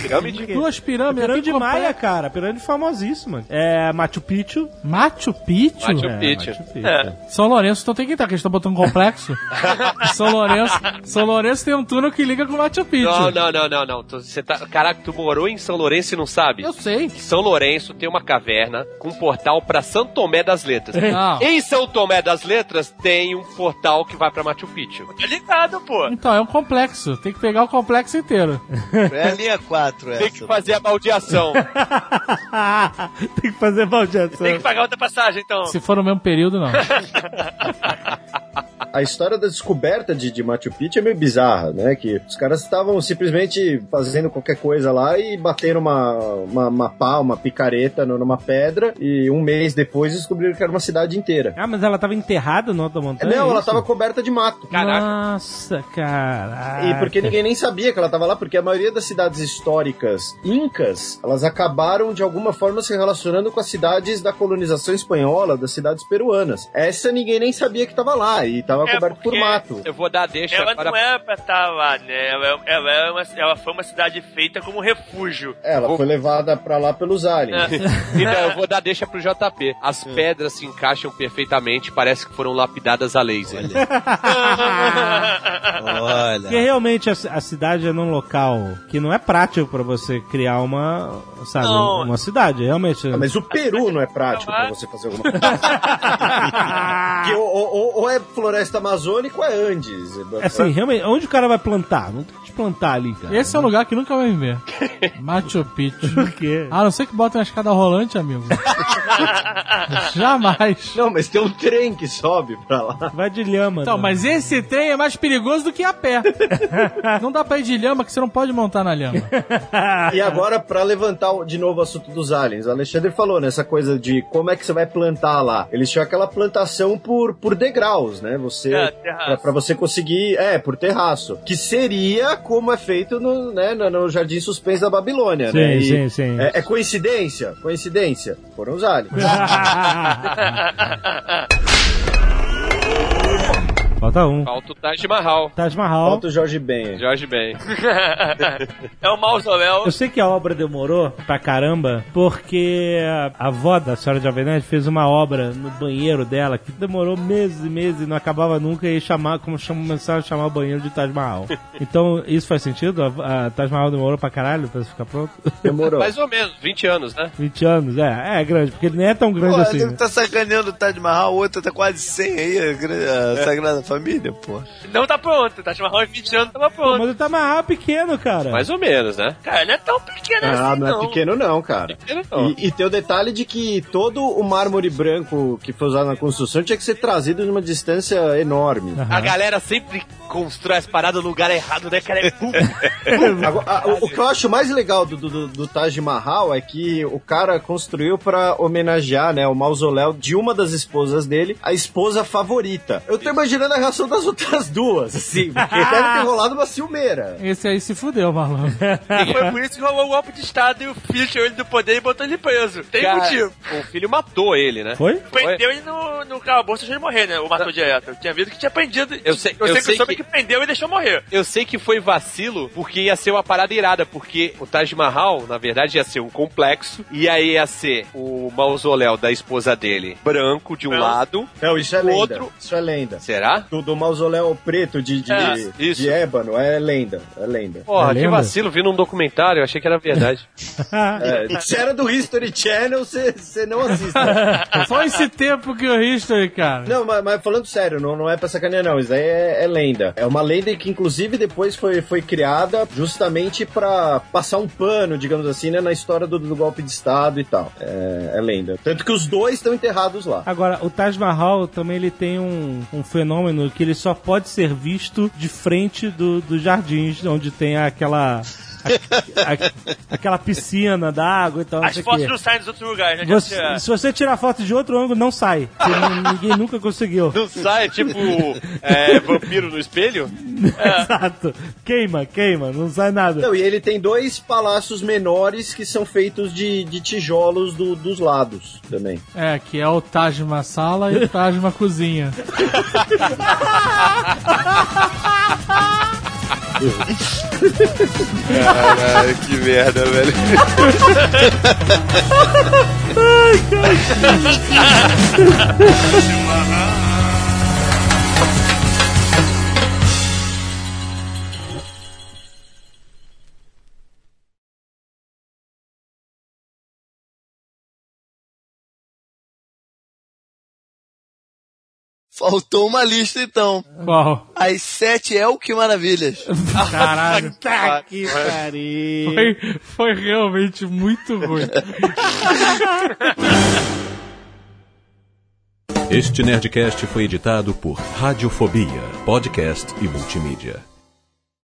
Pirâmide? Duas pirâmides. Pirâmide aqui Maia, cara. Pirâmide famosíssima. É Machu Picchu. Machu Picchu? Machu É, Picchu. Machu Picchu. É. São Lourenço então tem que entrar, que eles estão botando um complexo. São Lourenço, São Lourenço tem um túnel que liga com Machu Picchu. Não, não, não, não, não. Você tá... Caraca, tu morou em São Lourenço e não sabe? Eu sei. São Lourenço tem uma caverna com um portal pra São Tomé das Letras. Não. Em São Tomé das Letras tem um portal que vai pra Machu Picchu. Tá ligado, pô. Então, é um complexo. Tem que pegar o complexo inteiro. É a linha 4 essa. Tem que fazer a baldeação. Tem que fazer baldeação. Tem que pagar outra passagem, então. Se for no mesmo período, não. A história da descoberta de, de Machu Picchu é meio bizarra, né? Que os caras estavam simplesmente fazendo qualquer coisa lá e bateram uma, uma, uma pá, uma picareta numa pedra e um mês depois descobriram que era uma cidade inteira. Ah, mas ela tava enterrada no alto da montanha? Não, é ela isso? tava coberta de mato. Nossa, cara. E porque ninguém nem sabia que ela tava lá, porque a maioria das cidades históricas incas, elas acabaram de alguma forma se relacionando com as cidades da colonização espanhola, das cidades peruanas. Essa ninguém nem sabia que tava lá e É, coberto por mato. Eu vou dar deixa Ela para... não é pra estar lá, né? Ela, ela, é uma, ela foi uma cidade feita como refúgio. Ela foi levada pra lá pelos aliens. Então, eu vou dar deixa pro JP. As pedras se encaixam perfeitamente, parece que foram lapidadas a laser. Olha. Porque realmente a, a cidade é num local que não é prático pra você criar uma, sabe, Não. uma cidade, realmente. Ah, Mas o Peru não é prático pra você fazer alguma coisa. Ou, ou- ou é floresta amazônica ou é Andes. Assim, realmente, onde o cara vai plantar? Não tem onde plantar ali, cara. Esse é um lugar que nunca vai me ver. Machu Picchu. Por quê? A não ser que botem uma escada rolante, amigo. Jamais. Não, mas tem um trem que sobe pra lá. Vai de lhama. Então, né? mas esse trem é mais perigoso do que a pé. Não dá pra ir de lhama que você não pode montar na lhama. E agora, pra levantar o- de novo o assunto dos aliens, o Alexandre falou nessa coisa de como é que você vai plantar lá. Eles tinham aquela plantação por, por degraus, né? Você, É, terraço. pra, pra você conseguir, é, por terraço. Que seria como é feito no, né, no, no Jardim Suspenso da Babilônia, Sim, né? E sim, sim. É, é coincidência? Coincidência. Foram os aliens. Falta um. Falta o Taj Mahal. Taj Mahal. Falta o Jorge Ben. Jorge Ben. é o mausoléu. Eu sei que a obra demorou pra caramba, porque a avó da senhora de Alvenete fez uma obra no banheiro dela que demorou meses e meses e não acabava nunca e chamar, como começaram a chamar o banheiro de Taj Mahal. Então, isso faz sentido? A, a Taj Mahal demorou pra caralho pra ficar pronto? Demorou. Mais ou menos, 20 anos, né? 20 anos, é, é grande, porque ele nem é tão grande Pô, assim. nego né? tá sacaneando o Taj Mahal, o outro tá quase 100 aí, a, gra- a Sagrada Família, pô. Não tá pronto. Tá chamando em 20 anos, tava Pô, pronto. mas o Taj Mahal é pequeno, cara. Mais ou menos, né? Cara, não é tão pequeno Ah, assim, não é pequeno não, cara. Pequeno não. E, e tem o detalhe de que todo o mármore branco que foi usado na construção tinha que ser trazido de uma distância enorme. A galera sempre constrói as paradas no lugar errado, né, cara? É. Agora, a- o, o que eu acho mais legal do, do, do Taj Mahal é que o cara construiu pra homenagear né, o mausoléu de uma das esposas dele, a esposa favorita. Eu tô imaginando a reação das outras duas, assim, porque deve ter rolado uma ciumeira. Esse aí se fudeu, malandro. E foi por isso que rolou o golpe de Estado e o filho tirou ele do poder e botou ele preso. Tem Cara, motivo. O filho matou ele, né? Foi? Prendeu ele no, no calabouço antes de morrer, né? O matou direto. Eu tinha visto que tinha prendido. Eu sei- eu eu sei, sei que soube que- que... prendeu e deixou morrer. Eu sei que foi vacilo, porque ia ser uma parada irada, porque o Taj Mahal, na verdade, ia ser um complexo, e aí ia ser o mausoléu da esposa dele, branco de um Branco. lado. Não, isso é O lenda. outro- Isso é lenda. Será? Do, do mausoléu preto de, de, É, de, isso. de ébano é lenda. É lenda. Porra, É que lenda? vacilo, vi num documentário, eu achei que era verdade. É, se era do History Channel, você não assiste. Só esse tempo que o History, cara. Não, mas, mas falando sério, não, não é pra sacanear, não. Isso aí é, é lenda. É uma lenda que, inclusive, depois foi, foi criada justamente pra passar um pano, digamos assim, né, na história do, do golpe de Estado e tal. É, é lenda. Tanto que os dois estão enterrados lá. Agora, o Taj Mahal também ele tem um, um fenômeno que ele só pode ser visto de frente do, dos jardins, onde tem aquela. a- aquela piscina d'água e tal. As fotos quê. não saem dos outros lugares, né? Você- tinha- se você tirar foto de outro ângulo, não sai. Ninguém nunca conseguiu. Não sai, tipo, é, vampiro no espelho? Exato. Queima, queima, não sai nada. Não, e ele tem dois palácios menores que são feitos de, de tijolos do- dos lados também. É, que é o Taj Masala e o Taj Cozinha. Caralho, que merda, velho. Faltou uma lista então. Qual? As sete é o que maravilhas. Caralho. Tá que pariu. Foi, foi realmente muito ruim. Este Nerdcast foi editado por Radiofobia, podcast e multimídia.